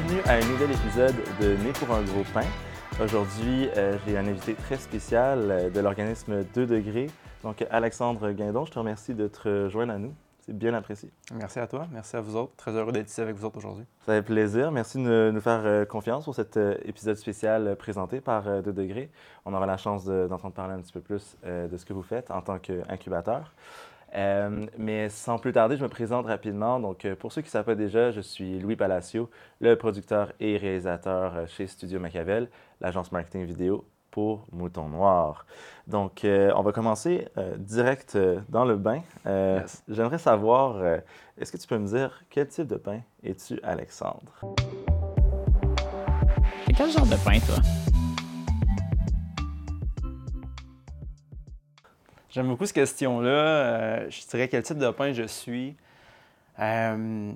Bienvenue à un nouvel épisode de Né pour un gros pain. Aujourd'hui, euh, j'ai un invité très spécial euh, de l'organisme 2 degrés. Donc, Alexandre Guindon, je te remercie de te joindre à nous. C'est bien apprécié. Merci à toi, merci à vous autres. Très heureux d'être ici avec vous autres aujourd'hui. Ça fait plaisir. Merci de nous faire euh, confiance pour cet épisode spécial présenté par 2 degrés. On aura la chance de- d'entendre parler un petit peu plus de ce que vous faites en tant qu'incubateur. Euh, mais sans plus tarder, je me présente rapidement. Donc, euh, pour ceux qui ne savent pas déjà, je suis Louis Palacio, le producteur et réalisateur euh, chez Studio Machiavel, l'agence marketing vidéo pour Mouton Noir. Donc, euh, on va commencer euh, direct euh, dans le bain. Euh, Yes. J'aimerais savoir, euh, est-ce que tu peux me dire quel type de pain es-tu, Alexandre? C'est quel genre de pain, toi? J'aime beaucoup cette question-là. Euh, je dirais quel type de pain je suis. Euh,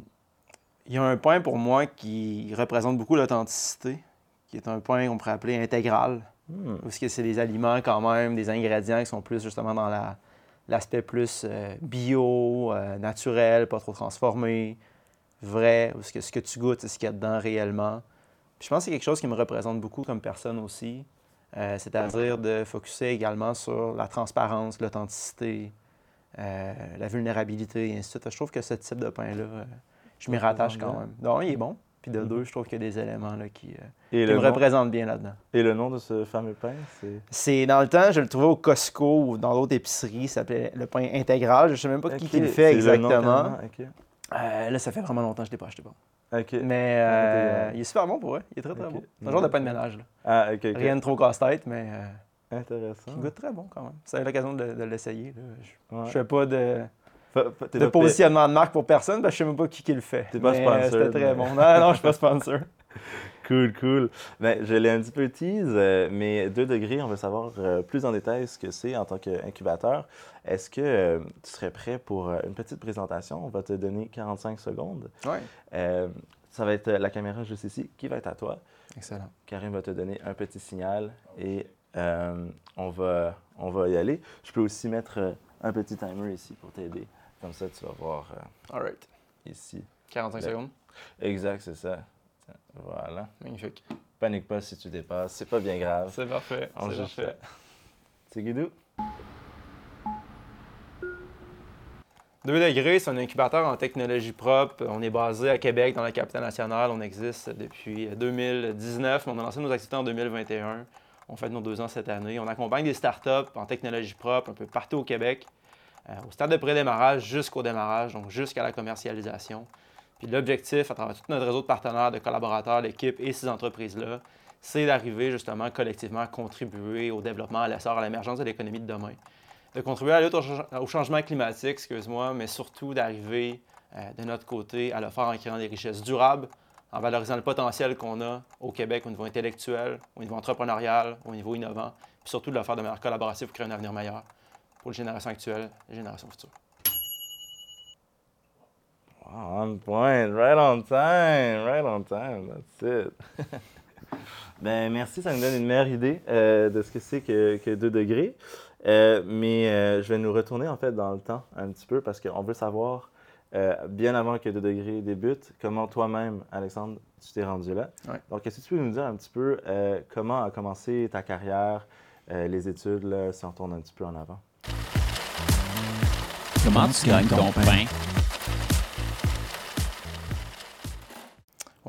il y a un pain pour moi qui représente beaucoup l'authenticité, qui est un pain qu'on pourrait appeler intégral, Hmm. parce que c'est des aliments quand même, des ingrédients qui sont plus justement dans la- l'aspect plus euh, bio, naturel, pas trop transformé, vrai, parce que ce que tu goûtes, c'est ce qu'il y a dedans réellement. Puis je pense que c'est quelque chose qui me représente beaucoup comme personne aussi. Euh, c'est-à-dire de focuser également sur la transparence, l'authenticité, euh, la vulnérabilité, et ainsi de suite. Je trouve que ce type de pain-là, euh, je m'y rattache quand même. Donc, il est bon. Puis de Mhm. deux, je trouve qu'il y a des éléments là, qui, Et qui le, me nom, représentent bien là-dedans. et le nom de ce fameux pain, c'est... C'est dans le temps, je le trouvais au Costco ou dans d'autres épiceries, ça s'appelait le pain intégral. Je ne sais même pas qui, qui le fait c'est le nom exactement. là, ça fait vraiment longtemps que je ne l'ai pas acheté. Bon. Mais euh, intégral. il est super bon pour eux. Il est très très bon. C'est un genre de pain de ménage. là. Ah, OK, OK. Rien de trop casse-tête, mais euh, Intéressant. qui goûte très bon quand même. Ça a eu l'occasion de, de l'essayer. Je Ouais. ne fais pas de, de pas positionnement de marque pour personne, parce que je ne sais même pas qui, qui le fait. T'es pas euh, sponsor, C'était très mais- bon. Non, non, je suis pas sponsor. Cool, cool. Ben, je l'ai un petit peu tease, euh, mais 2 degrés, on veut savoir euh, plus en détail ce que c'est en tant qu'incubateur. Est-ce que euh, tu serais prêt pour euh, une petite présentation? On va te donner 45 secondes. Oui. Euh, ça va être la caméra juste ici qui va être à toi. Excellent. Karim va te donner un petit signal et euh, on, va, on va y aller. Je peux aussi mettre un petit timer ici pour t'aider. Comme ça, tu vas voir All right. ici. 45 Le- secondes. Exact, c'est ça. Voilà. Magnifique. Panique pas si tu dépasses, c'est pas bien grave. C'est parfait. On. C'est Guidou? 2 degrés, c'est un incubateur en technologie propre. On est basé à Québec, dans la capitale nationale. On existe depuis 2019, mais on a lancé nos activités en 2021. On fait nos deux ans cette année. On accompagne des startups en technologie propre un peu partout au Québec, euh, au stade de pré-démarrage jusqu'au démarrage, donc jusqu'à la commercialisation. Puis l'objectif, à travers tout notre réseau de partenaires, de collaborateurs, d'équipes et ces entreprises-là, c'est d'arriver justement collectivement à contribuer au développement, à l'essor, à l'émergence de l'économie de demain de contribuer à la lutte au, change- au changement climatique, excuse-moi, mais surtout d'arriver euh, de notre côté à le faire en créant des richesses durables, en valorisant le potentiel qu'on a au Québec au niveau intellectuel, au niveau entrepreneurial, au niveau innovant, puis surtout de le faire de manière collaborative pour créer un avenir meilleur pour les générations actuelles et les générations futures. On point, right on time, right on time, that's it. ben merci, ça nous donne une meilleure idée euh, de ce que c'est que, que 2 degrés. Euh, mais euh, je vais nous retourner en fait dans le temps un petit peu parce qu'on veut savoir, euh, bien avant que 2 degrés débute, comment toi-même, Alexandre, tu t'es rendu là. Ouais. Donc, est-ce que tu peux nous dire un petit peu euh, comment a commencé ta carrière, euh, les études, là, si on retourne un petit peu en avant? Comment tu gagnes ton pain?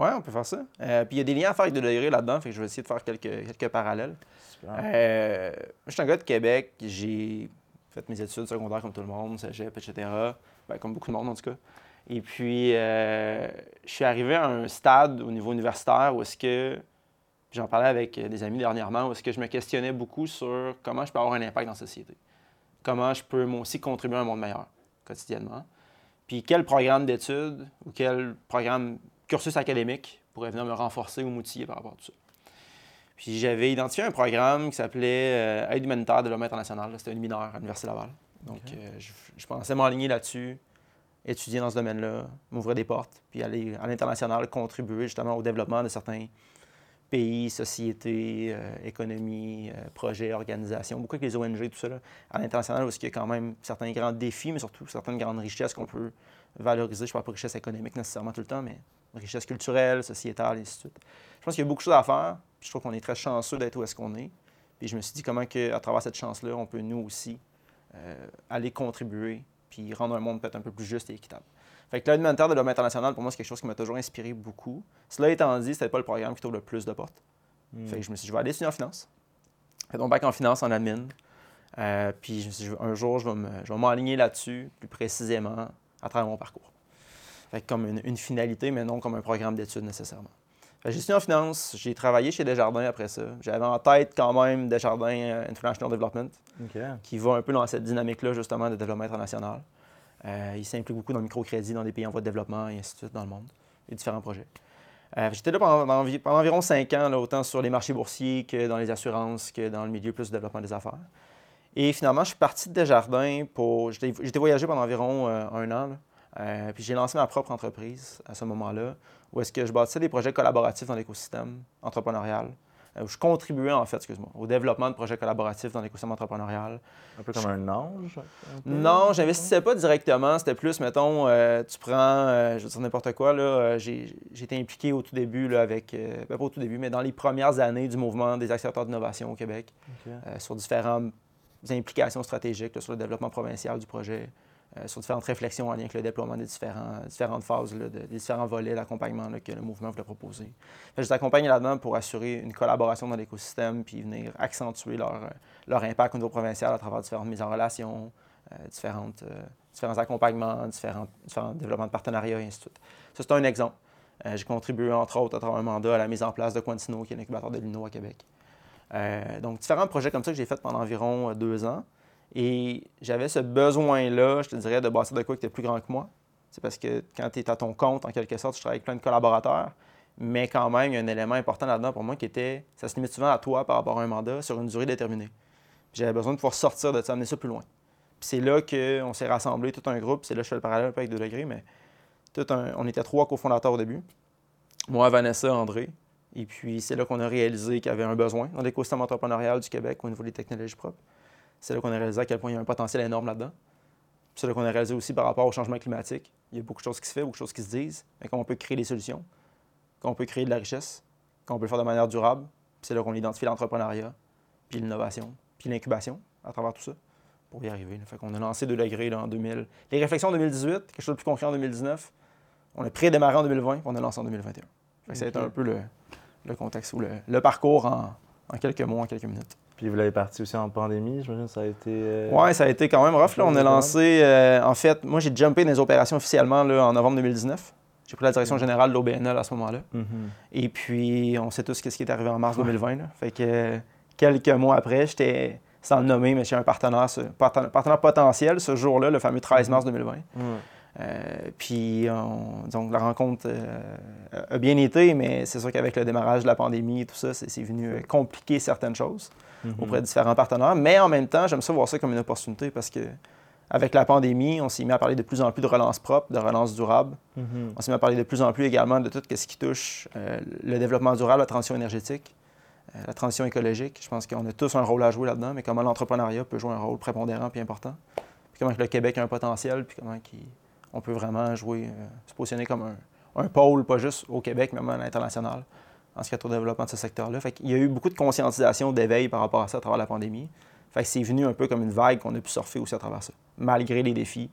Oui, on peut faire ça. Euh, puis il y a des liens à faire avec 2 degrés là-dedans, fait que je vais essayer de faire quelques, quelques parallèles. Super. Euh, moi, je suis un gars de Québec. J'ai fait mes études secondaires comme tout le monde, cégep, etc. Ben, comme beaucoup de monde, en tout cas. Et puis, euh, je suis arrivé à un stade au niveau universitaire où est-ce que, j'en parlais avec des amis dernièrement, où est-ce que je me questionnais beaucoup sur comment je peux avoir un impact dans la société. Comment je peux, moi aussi, contribuer à un monde meilleur, quotidiennement. Puis, quel programme d'études ou quel programme, cursus académique pourrait venir me renforcer ou m'outiller par rapport à tout ça. Puis j'avais identifié un programme qui s'appelait euh, Aide humanitaire développement international. là. C'était un mineur à l'Université Laval. Donc, euh, je, je pensais m'enligner là-dessus, étudier dans ce domaine-là, m'ouvrir des portes, puis aller à l'international contribuer justement au développement de certains pays, sociétés, euh, économies, euh, projets, organisations, beaucoup avec les ONG, tout ça, là, à l'international, où il y a quand même certains grands défis, mais surtout certaines grandes richesses qu'on peut valoriser. Je ne parle pas de richesse économique nécessairement tout le temps, mais richesse culturelle, sociétale, et ainsi de suite. Je pense qu'il y a beaucoup de choses à faire. Puis je trouve qu'on est très chanceux d'être où est-ce qu'on est. Puis je me suis dit comment que, à travers cette chance-là, on peut nous aussi euh, aller contribuer puis rendre un monde peut-être un peu plus juste et équitable. Fait que l'aide humanitaire de l'homme international, pour moi, c'est quelque chose qui m'a toujours inspiré beaucoup. Cela étant dit, c'était pas le programme qui trouve le plus de portes. Hmm. Fait que je me suis dit, je vais aller étudier en finance. Fait donc bac en finance, en admin. Euh, puis je me suis dit, un jour, je vais m'aligner là-dessus, plus précisément, à travers mon parcours. Fait que comme une, une finalité, mais non comme un programme d'études nécessairement. Étudié en finance, j'ai travaillé chez Desjardins après ça. J'avais en tête quand même Desjardins euh, International Development, qui va un peu dans cette dynamique-là, justement, de développement international. Euh, il s'implique beaucoup dans le microcrédit dans des pays en voie de développement et ainsi de suite dans le monde, et différents projets. Euh, J'étais là pendant, pendant envi- pendant environ cinq ans, là, autant sur les marchés boursiers que dans les assurances, que dans le milieu plus du développement des affaires. Et finalement, je suis parti de Desjardins pour. J'étais j'étais voyagé pendant environ euh, un an. là. Euh, puis j'ai lancé ma propre entreprise à ce moment-là, où est-ce que je bâtissais des projets collaboratifs dans l'écosystème entrepreneurial, euh, où je contribuais en fait, excuse-moi, au développement de projets collaboratifs dans l'écosystème entrepreneurial. Un peu comme un ange. un peu. Non, j'investissais pas directement. C'était plus, mettons, euh, tu prends, euh, je veux dire n'importe quoi, là, j'ai été impliqué au tout début, là, avec, euh, ben, pas au tout début, mais dans les premières années du mouvement des accélérateurs d'innovation au Québec, sur différentes implications stratégiques, là, sur le développement provincial du projet, sur différentes réflexions en lien avec le déploiement des différents, différentes phases, des différents volets d'accompagnement que le mouvement voulait proposer. Je les accompagne là-dedans pour assurer une collaboration dans l'écosystème, puis venir accentuer leur, euh, leur impact au niveau provincial à travers différentes mises en relation, euh, différentes, euh, différents accompagnements, différents, différents développements de partenariats, et ainsi de suite. Ça, c'est un exemple. Euh, J'ai contribué, entre autres, à travers un mandat à la mise en place de Quantino, qui est l'incubateur de l'INO à Québec. Euh, donc, différents projets comme ça que j'ai fait pendant environ euh, deux ans. Et j'avais ce besoin-là, je te dirais, de bâtir de quoi qui était plus grand que moi. C'est parce que quand tu es à ton compte, en quelque sorte, tu travailles avec plein de collaborateurs. Mais quand même, il y a un élément important là-dedans pour moi qui était, ça se limite souvent à toi par rapport à un mandat sur une durée déterminée. J'avais besoin de pouvoir sortir de ça, amener ça plus loin. Puis c'est là qu'on s'est rassemblé, tout un groupe. C'est là que je fais le parallèle un peu avec 2 degrés, mais tout un- on était trois cofondateurs au début. Moi, Vanessa, André. Et puis c'est là qu'on a réalisé qu'il y avait un besoin dans l'écosystème entrepreneurial du Québec au niveau des technologies propres. C'est là qu'on a réalisé à quel point il y a un potentiel énorme là-dedans. C'est là qu'on a réalisé aussi par rapport au changement climatique. Il y a beaucoup de choses qui se font, beaucoup de choses qui se disent, mais qu'on peut créer des solutions, qu'on peut créer de la richesse, qu'on peut le faire de manière durable. C'est là qu'on identifie l'entrepreneuriat, puis l'innovation, puis l'incubation à travers tout ça pour y arriver. Fait qu'on a lancé 2 degrés là, en 2000. Les réflexions en 2018, quelque chose de plus concret en 2019. On a pré-démarré en 2020, puis on a lancé en 2021. Fait que Ça a été un peu le, le contexte ou le, le parcours en, en quelques mois, en quelques minutes. Puis vous l'avez parti aussi en pandémie, j'imagine que ça a été. euh, Ouais, ça a été quand même rough. Là. On a lancé, euh, en fait, moi j'ai jumpé dans les opérations officiellement là, en novembre 2019. J'ai pris la direction générale de l'OBNL à ce moment-là. mhm. Et puis, on sait tous ce qui est arrivé en mars 2020. là. Fait que quelques mois après, j'étais, sans le nommer, mais j'ai un partenaire, ce- partenaire, partenaire potentiel ce jour-là, le fameux 13 mars 2020. Ouais. Euh, puis, on- donc, la rencontre euh, a bien été, mais c'est sûr qu'avec le démarrage de la pandémie et tout ça, c'est, venu euh, compliquer certaines choses. Auprès de différents partenaires. Mais en même temps, j'aime ça voir ça comme une opportunité parce que avec la pandémie, on s'est mis à parler de plus en plus de relance propre, de relance durable. Mhm. On s'est mis à parler de plus en plus également de tout ce qui touche euh, le développement durable, la transition énergétique, euh, la transition écologique. Je pense qu'on a tous un rôle à jouer là-dedans, mais comment l'entrepreneuriat peut jouer un rôle prépondérant et important. Puis comment le Québec a un potentiel, puis comment on peut vraiment jouer, euh, se positionner comme un, un pôle, pas juste au Québec, mais même à l'international, en ce qui a au développement de ce secteur-là. Fait qu'il y a eu beaucoup de conscientisation, d'éveil par rapport à ça à travers la pandémie. Fait c'est venu un peu comme une vague qu'on a pu surfer aussi à travers ça, malgré les défis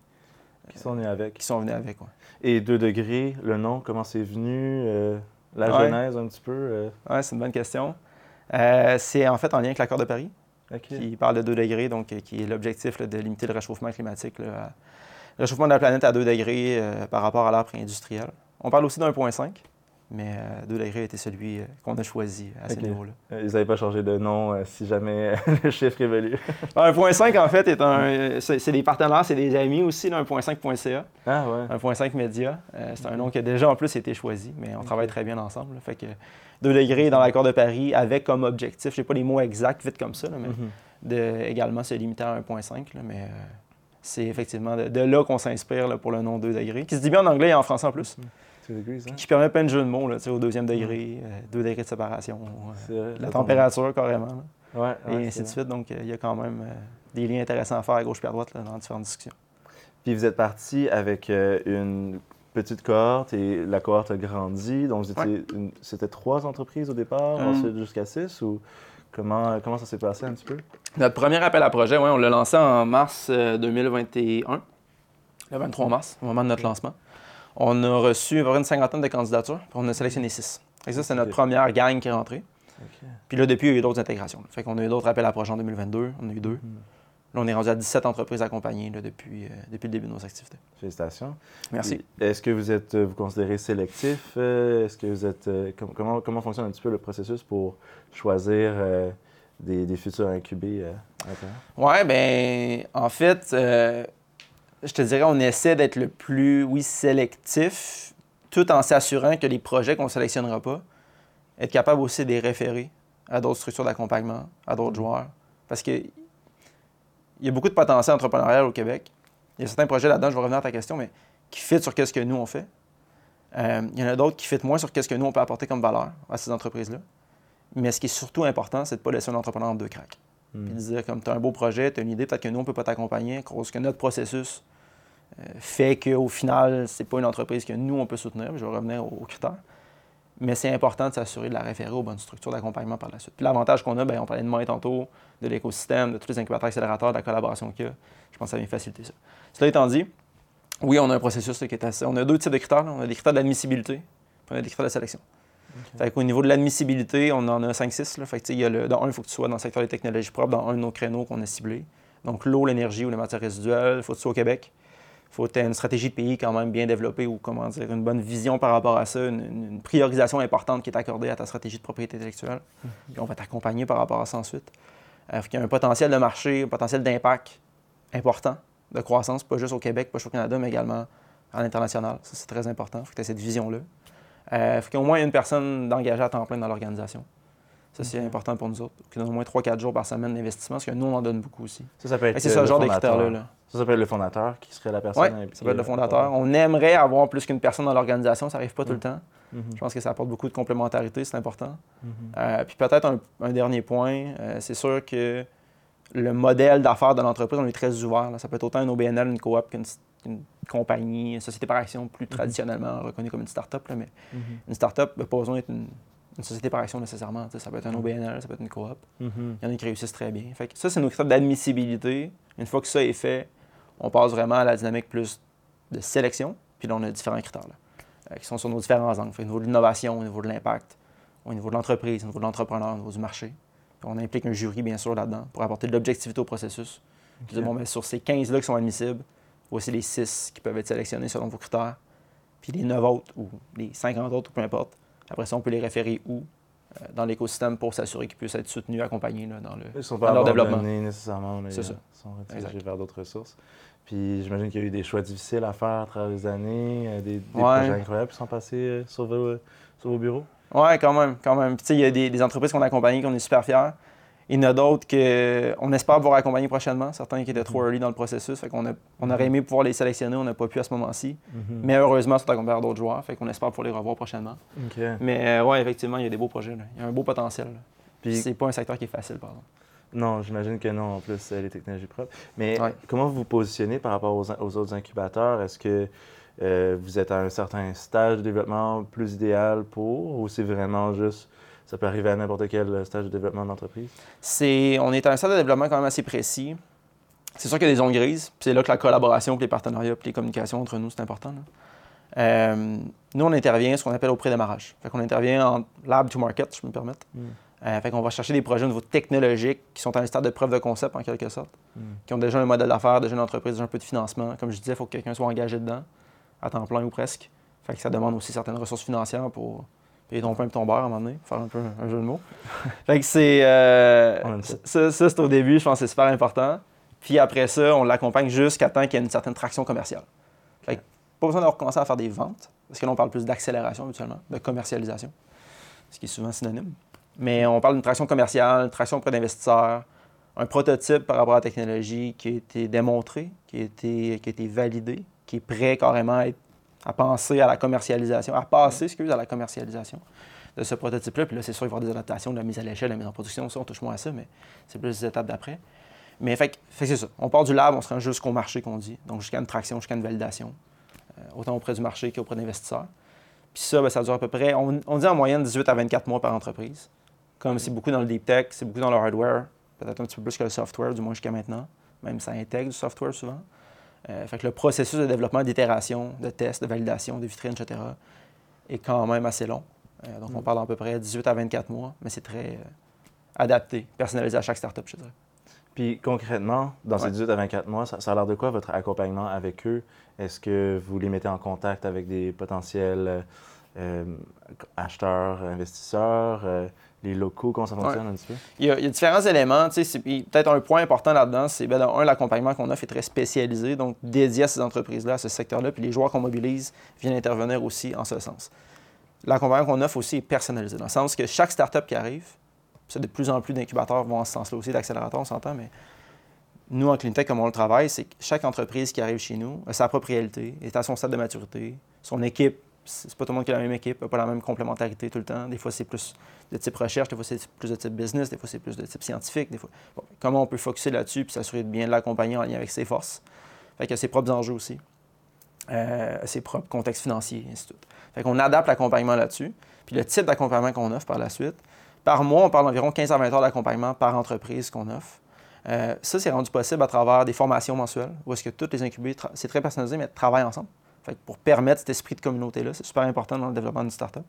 Qui sont nés avec. qui sont venus avec. ouais. Et 2 degrés, le nom, comment c'est venu euh, La Ouais. genèse un petit peu euh, Ouais, c'est une bonne question. Euh, c'est en fait en lien avec l'accord de Paris, qui parle de 2 degrés, donc qui est l'objectif de limiter le réchauffement climatique, là, à- le réchauffement de la planète à 2 degrés par rapport à l'ère pré-industrielle. On parle aussi d'un point 5, mais euh, 2 degrés était celui euh, qu'on a choisi à ce niveau-là. Euh, Ils n'avaient pas changé de nom euh, si jamais le chiffre évolue. Un point 5, en fait, est un. euh, C'est des partenaires, c'est des amis aussi, là, un point 5.ca. Ah ouais. 1.5 Média. Euh, c'est un nom qui a déjà en plus été choisi, mais on travaille très bien ensemble. là. Fait que 2 degrés dans l'accord de Paris avec comme objectif, je n'ai pas les mots exacts vite comme ça, là, mais Mhm. de également se limiter à 1.5. là, mais euh, c'est effectivement de, de là qu'on s'inspire pour le nom 2 degrés, qui se dit bien en anglais et en français en plus, Two degrees, hein? qui permet plein de jeux de mots là, tu sais, au deuxième degré, 2 degrés de séparation, euh, la température carrément, là, tombe. Ouais, et ainsi de suite. Donc euh, il y a quand même euh, des liens intéressants à faire à gauche et à droite là, dans différentes discussions. Puis vous êtes parti avec euh, une petite cohorte et la cohorte a grandi. Donc, vous étiez une- c'était trois entreprises au départ, Hum. ensuite jusqu'à six ou comment, comment ça s'est passé un petit peu? Notre premier appel à projet, ouais, on l'a lancé en mars euh, 2021, le 23 mars, au moment de notre lancement. On a reçu à peu près une cinquantaine de candidatures, puis on a sélectionné six. Et ça, c'est notre première gang qui est rentrée. Puis là, depuis, il y a eu d'autres intégrations. Fait qu'on a eu d'autres appels à projets en 2022, on a eu deux. Mhm. Là, on est rendu à 17 entreprises accompagnées là, depuis, euh, depuis le début de nos activités. Félicitations. Merci. Est-ce que vous êtes, euh, vous considérez sélectif? euh, Est-ce que vous êtes, euh, com- comment, comment fonctionne un petit peu le processus pour choisir des, des futurs incubés? Ouais, ben, en fait, je te dirais, on essaie d'être le plus, oui, sélectif, tout en s'assurant que les projets qu'on ne sélectionnera pas, être capable aussi de les référer à d'autres structures d'accompagnement, à d'autres joueurs. Parce que il y a beaucoup de potentiel entrepreneurial au Québec. Il y a certains projets là-dedans, je vais revenir à ta question, mais qui fit sur qu'est-ce que nous on fait. Euh, il y en a d'autres qui fit moins sur qu'est-ce que nous on peut apporter comme valeur à ces entreprises-là. Mais ce qui est surtout important, c'est de ne pas laisser un entrepreneur en deux cracks Hmm. puis de dire comme tu as un beau projet, tu as une idée, peut-être que nous, on ne peut pas t'accompagner, cause que notre processus fait qu'au final, c'est pas une entreprise que nous, on peut soutenir. Je vais revenir aux, critères. Mais c'est important de s'assurer de la référer aux bonnes structures d'accompagnement par la suite. Puis l'avantage qu'on a, ben, on parlait de moi tantôt, de l'écosystème, de tous les incubateurs accélérateurs, de la collaboration qu'il y a. Je pense que ça vient faciliter ça. Cela étant dit, oui, on a un processus là, qui est assez. On a deux types de critères. là. On a des critères d'admissibilité, puis on a des critères de sélection. Fait qu'au niveau de l'admissibilité, on en a 5-6. là. Fait que, y a le, dans un, il faut que tu sois dans le secteur des technologies propres, dans un de nos créneaux qu'on a ciblés. Donc, l'eau, l'énergie ou les matières résiduelles, il faut que tu sois au Québec. Il faut que tu aies une stratégie de pays quand même bien développée ou, comment dire, une bonne vision par rapport à ça, une, priorisation importante qui est accordée à ta stratégie de propriété intellectuelle. Puis on va t'accompagner par rapport à ça ensuite. Euh, fait qu'il y a un potentiel de marché, un potentiel d'impact important, de croissance, pas juste au Québec, pas juste au Canada, mais également à l'international. Ça, c'est très important. Il faut que tu aies cette vision-là. Euh, faut qu'il y ait au moins une personne d'engagée à temps plein dans l'organisation. Ça, c'est important pour nous autres. Y ait au moins 3-4 jours par semaine d'investissement, parce que nous, on en donne beaucoup aussi. Ça, ça peut être C'est le genre de fondateur. critères-là. Là. Ça, ça peut être le fondateur qui serait la personne. Oui, ça peut être le fondateur. On aimerait avoir plus qu'une personne dans l'organisation, ça n'arrive pas tout le temps. Mhm. Je pense que ça apporte beaucoup de complémentarité, c'est important. Mhm. Euh, puis peut-être un, un dernier point, euh, c'est sûr que le modèle d'affaires de l'entreprise, on est très ouvert. là. Ça peut être autant une OBNL, une coop qu'une une compagnie, une société par action plus traditionnellement reconnue comme une start-up. là, mais une start-up n'a pas besoin d'être une, une société par action nécessairement. Ça peut être un OBNL, ça peut être une coop. Mhm. Il y en a qui réussissent très bien. Fait que ça, c'est nos critères d'admissibilité. Une fois que ça est fait, on passe vraiment à la dynamique plus de sélection. Puis là, on a différents critères là, euh, qui sont sur nos différents angles. Fait, au niveau de l'innovation, au niveau de l'impact, au niveau de l'entreprise, au niveau de l'entrepreneur, au niveau du marché. Puis on implique un jury, bien sûr, là-dedans pour apporter de l'objectivité au processus. Puis dire, bon, ben, sur ces 15-là qui sont admissibles, voici les 6 qui peuvent être sélectionnés selon vos critères. Puis les 9 autres ou les 50 autres, ou peu importe. Après ça, on peut les référer où euh, dans l'écosystème pour s'assurer qu'ils puissent être soutenus, accompagnés là, dans le, Ils sont dans pas leur développement. nécessairement, mais C'est ça. ils sont redirigés vers d'autres ressources. Puis j'imagine qu'il y a eu des choix difficiles à faire à travers les années, euh, des, des Ouais. projets incroyables qui sont passés euh, sur, vos, sur vos bureaux? Ouais, quand même, quand même. Puis, tu sais, il y a des, des entreprises qu'on a accompagnées qu'on est super fiers. Il y en a d'autres qu'on espère pouvoir accompagner prochainement, certains qui étaient trop early dans le processus. Fait qu'on a, on aurait aimé pouvoir les sélectionner, on n'a pas pu à ce moment-ci. Mais heureusement, ils sont accompagnés par d'autres joueurs, fait qu'on espère pouvoir les revoir prochainement. Mais euh, ouais, effectivement, il y a des beaux projets. là. Il y a un beau potentiel. là. Puis c'est pas un secteur qui est facile, pardon. non, j'imagine que non, en plus, euh, les technologies propres. Mais Ouais. comment vous vous positionnez par rapport aux, aux autres incubateurs? Est-ce que euh, vous êtes à un certain stage de développement plus idéal pour, ou c'est vraiment juste, ça peut arriver à n'importe quel stage de développement de l'entreprise? C'est, on est à un stade de développement quand même assez précis. C'est sûr qu'il y a des zones grises, puis c'est là que la collaboration, puis les partenariats, puis les communications entre nous, c'est important. Euh, nous, on intervient ce qu'on appelle au pré-démarrage. Fait qu'on intervient en lab to market, si je me permets. Mm. Euh, fait qu'on va chercher des projets au niveau technologique qui sont à un stade de preuve de concept, en quelque sorte, Mm. qui ont déjà un modèle d'affaires, déjà une entreprise, déjà un peu de financement. Comme je disais, il faut que quelqu'un soit engagé dedans, à temps plein ou presque. Fait que ça demande aussi certaines ressources financières pour payer ton pain et ton beurre à un moment donné, faire un peu un jeu de mots. fait que c'est. euh, ça, c'est au début, je pense que c'est super important. Puis après ça, on l'accompagne jusqu'à temps qu'il y ait une certaine traction commerciale. Fait que pas besoin d'avoir commencé à faire des ventes, parce que là, on parle plus d'accélération habituellement, de commercialisation, ce qui est souvent synonyme. Mais on parle d'une traction commerciale, une traction auprès d'investisseurs, un prototype par rapport à la technologie qui a été démontré, qui a été, qui a été validé, qui est prêt carrément à, être- à penser à la commercialisation, à passer, excuse, à la commercialisation de ce prototype-là. Puis là, c'est sûr, il va y avoir des adaptations, de la mise à l'échelle, de la mise en production, ça, on touche moins à ça, mais c'est plus les étapes d'après. Mais fait, fait c'est ça. On part du lab, on se rend jusqu'au marché qu'on dit, donc jusqu'à une traction, jusqu'à une validation. Euh, autant auprès du marché qu'auprès d'investisseurs. Puis ça, ben, ça dure à peu près, on, on dit en moyenne 18 à 24 mois par entreprise. Comme c'est beaucoup dans le deep tech, c'est beaucoup dans le hardware, peut-être un petit peu plus que le software, du moins jusqu'à maintenant. Même ça intègre du software souvent. Euh, fait que le processus de développement, d'itération, de test, de validation, de vitrine, etc., est quand même assez long. Euh, donc, on parle d'à peu près 18 à 24 mois, mais c'est très euh, adapté, personnalisé à chaque startup, je dirais. Puis concrètement, dans ces Ouais. 18 à 24 mois, ça, ça a l'air de quoi votre accompagnement avec eux? Est-ce que vous les mettez en contact avec des potentiels euh, acheteurs, investisseurs, les locaux, comment ça fonctionne un petit peu? Il y a, il y a différents éléments. tu sais, c'est- puis Peut-être un point important là-dedans, c'est dans un, l'accompagnement qu'on offre est très spécialisé, donc dédié à ces entreprises-là, à ce secteur-là, puis les joueurs qu'on mobilise viennent intervenir aussi en ce sens. L'accompagnement qu'on offre aussi est personnalisé, dans le sens que chaque startup qui arrive, ça, de plus en plus d'incubateurs vont en ce sens-là aussi, d'accélérateurs, on s'entend, mais nous, en CleanTech, comme on le travaille, c'est que chaque entreprise qui arrive chez nous a sa propre réalité, est à son stade de maturité, son équipe, c'est pas tout le monde qui a la même équipe, pas la même complémentarité tout le temps. Des fois, c'est plus de type recherche, des fois, c'est plus de type business, des fois, c'est plus de type scientifique. Comment on peut focuser là-dessus puis s'assurer de bien l'accompagner en lien avec ses forces? Fait qu'il a ses propres enjeux aussi, euh, ses propres contextes financiers, ainsi de suite. Fait qu'on adapte l'accompagnement là-dessus. Puis le type d'accompagnement qu'on offre par la suite, par mois, on parle d'environ 15 à 20 heures d'accompagnement par entreprise qu'on offre. Euh, ça, c'est rendu possible à travers des formations mensuelles, où est-ce que toutes les incubés, c'est très personnalisé, mais travaillent ensemble. Fait que pour permettre cet esprit de communauté-là, c'est super important dans le développement d'une startup.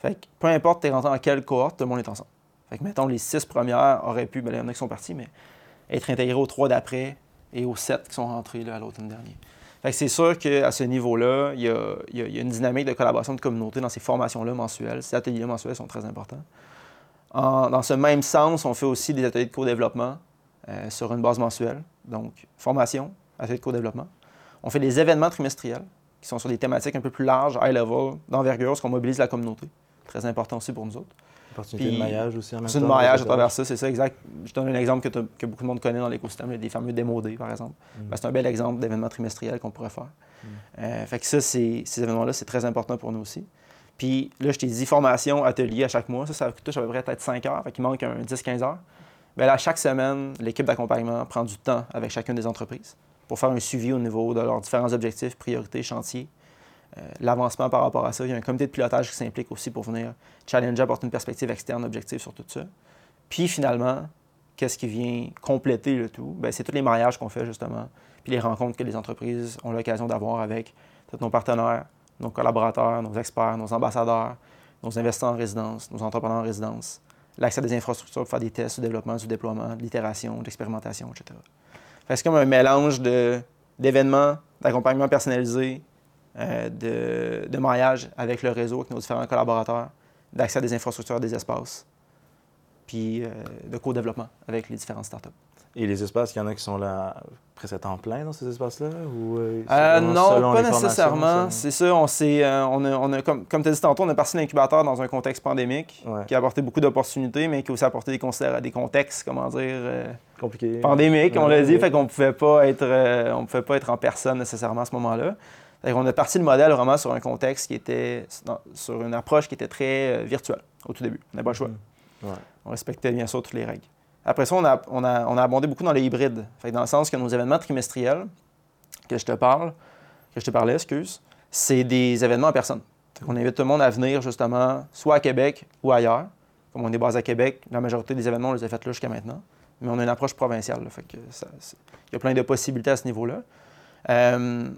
Fait que peu importe tu es rentré dans quelle cohorte, tout le monde est ensemble. Fait que mettons, les six premières auraient pu, ben, il y en a qui sont partis, mais être intégrés aux trois d'après et aux sept qui sont rentrés là, à l'automne dernier. Fait que c'est sûr qu'à ce niveau-là, il y a, une dynamique de collaboration de communauté dans ces formations-là mensuelles. Ces ateliers mensuels sont très importants. Dans ce même sens, on fait aussi des ateliers de co-développement euh, sur une base mensuelle. Donc, formation, ateliers de co-développement. On fait des événements trimestriels qui sont sur des thématiques un peu plus larges, high level, d'envergure, ce qu'on mobilise la communauté. Très important aussi pour nous autres. Opportunité Puis, de maillage aussi en même temps? C'est une mariage à travers ça, c'est ça, exact. Je donne un exemple que, beaucoup de monde connaît dans l'écosystème, les fameux démodés, par exemple. Mm. Ben, c'est un bel exemple d'événement trimestriel qu'on pourrait faire. Euh, fait que ça, c'est- ces événements-là, c'est très important pour nous aussi. Puis là, je t'ai dit formation, atelier à chaque mois. Ça, ça touche à peu près peut-être 5 heures, fait qu'il manque un 10-15 heures. Bien là, chaque semaine, l'équipe d'accompagnement prend du temps avec chacune des entreprises pour faire un suivi au niveau de leurs différents objectifs, priorités, chantiers. Euh, L'avancement par rapport à ça. Il y a un comité de pilotage qui s'implique aussi pour venir challenger, apporter une perspective externe objective sur tout ça. Puis finalement, qu'est-ce qui vient compléter le tout? Bien, c'est tous les mariages qu'on fait justement, puis les rencontres que les entreprises ont l'occasion d'avoir avec nos partenaires, nos collaborateurs, nos experts, nos ambassadeurs, nos investisseurs en résidence, nos entrepreneurs en résidence, l'accès à des infrastructures pour faire des tests, du développement, du déploiement, de l'itération, de l'expérimentation, etc. C'est comme un mélange de- d'événements, d'accompagnement personnalisé, euh, de, de mariage avec le réseau, avec nos différents collaborateurs, d'accès à des infrastructures, des espaces, puis euh, de co-développement avec les différentes startups. Et les espaces, il y en a qui sont là presque à temps plein dans ces espaces-là? Ou, euh, non, pas nécessairement. C'est ça, on, s'est, on, a, on a, comme, comme tu as dit tantôt, on a parti l'incubateur dans un contexte pandémique Ouais. qui a apporté beaucoup d'opportunités, mais qui a aussi apporté des, des contextes, comment dire, Compliqué. pandémiques, on l'a dit, fait qu'on pouvait pas être, euh, on pouvait pas être en personne nécessairement à ce moment-là. Qu'on a parti le modèle vraiment sur un contexte qui était, sur une approche qui était très euh, virtuelle au tout début. On n'avait pas le choix. Ouais. On respectait bien sûr toutes les règles. Après ça, on a, on a, on a abondé beaucoup dans les hybrides. Fait que dans le sens que nos événements trimestriels, que je te parle, que je te parlais, excuse, c'est des événements en personne. Qu'on invite tout le monde à venir justement, soit à Québec ou ailleurs. Comme on est basé à Québec, la majorité des événements, on les a faits là jusqu'à maintenant. Mais on a une approche provinciale. il y a plein de possibilités à ce niveau-là. Euh,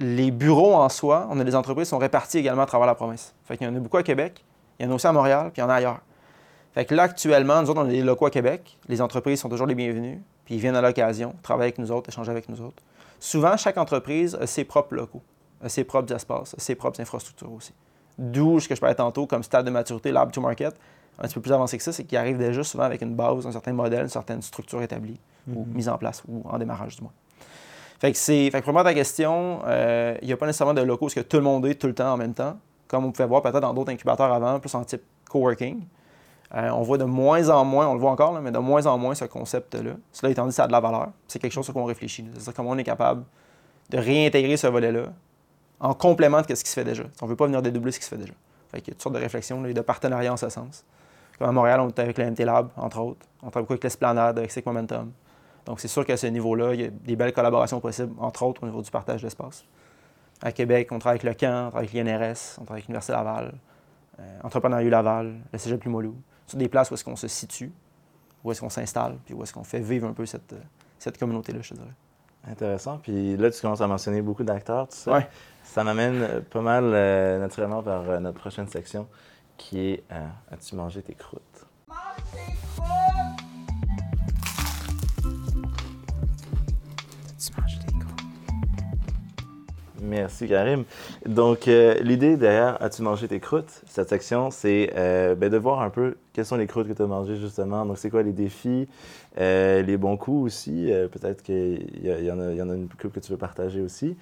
les bureaux en soi, on a des entreprises qui sont réparties également à travers la province. Fait y en a beaucoup à Québec, il y en a aussi à Montréal, puis il y en a ailleurs. Fait que là, actuellement, nous autres, on a des locaux à Québec. Les entreprises sont toujours les bienvenues, puis ils viennent à l'occasion, travailler avec nous autres, échanger avec nous autres. Souvent, chaque entreprise a ses propres locaux, a ses propres espaces, a ses propres infrastructures aussi. D'où ce que je parlais tantôt comme stade de maturité, lab to market, un petit peu plus avancé que ça, c'est qu'ils arrivent déjà souvent avec une base, un certain modèle, une certaine structure établie, ou mise en place, ou en démarrage du moins. Fait que c'est. Fait que à ta question, euh, il n'y a pas nécessairement de locaux parce que tout le monde est tout le temps en même temps, comme on pouvait voir peut-être dans d'autres incubateurs avant, plus en type coworking. Euh, on voit de moins en moins, on le voit encore, là, mais de moins en moins ce concept-là. Cela étant dit, ça a de la valeur. C'est quelque chose sur quoi on réfléchit. C'est-à-dire comment on est capable de réintégrer ce volet-là en complément de ce qui se fait déjà. On ne veut pas venir dédoubler ce qui se fait déjà. Fait qu'il y a toutes sortes de réflexions là, et de partenariats en ce sens. Comme à Montréal, on est avec le MT Lab, entre autres. On travaille beaucoup avec l'Esplanade, avec Sec Momentum. Donc, c'est sûr qu'à ce niveau-là, il y a des belles collaborations possibles, entre autres au niveau du partage d'espace. À Québec, on travaille avec le CAN, on travaille avec l'INRS, on travaille avec l'Université Laval, euh, Entrepreneuriat Laval, le Cégep Limoilou. C'est des places où est-ce qu'on se situe, où est-ce qu'on s'installe, puis où est-ce qu'on fait vivre un peu cette, euh, cette communauté-là, je te dirais. Intéressant. Puis là, tu commences à mentionner beaucoup d'acteurs, tout ça. Ouais. Ça m'amène pas mal euh, naturellement vers euh, notre prochaine section qui est euh, As-tu mangé tes croûtes? Tu manges des croûtes? Merci Karim. Donc, euh, l'idée derrière As-tu mangé tes croûtes? Cette section, c'est euh, ben, de voir un peu quelles sont les croûtes que tu as mangées justement. Donc, c'est quoi les défis, les bons coups aussi? Peut-être qu'il y, en a- il y en a une couple que tu veux partager aussi.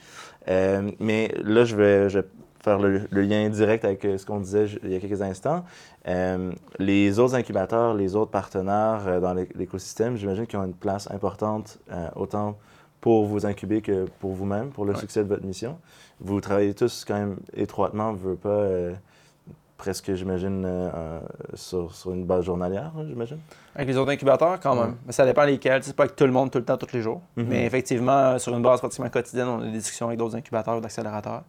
Mais là, je vais, je vais faire le, le lien direct avec euh, ce qu'on disait il y a quelques instants. Euh, les autres incubateurs, les autres partenaires euh, dans l'é- l'écosystème, j'imagine qu'ils ont une place importante euh, autant pour vous incuber que pour vous-même, pour le Ouais. succès de votre mission. Vous travaillez tous quand même étroitement, vous pas, euh, presque, j'imagine, euh, euh, sur, sur une base journalière, hein, j'imagine? Avec les autres incubateurs, quand même. Mais ça dépend lesquels. C'est pas avec tout le monde, tout le temps, tous les jours. Mhm. Mais effectivement, sur une base pratiquement quotidienne, on a des discussions avec d'autres incubateurs ou d'accélérateurs.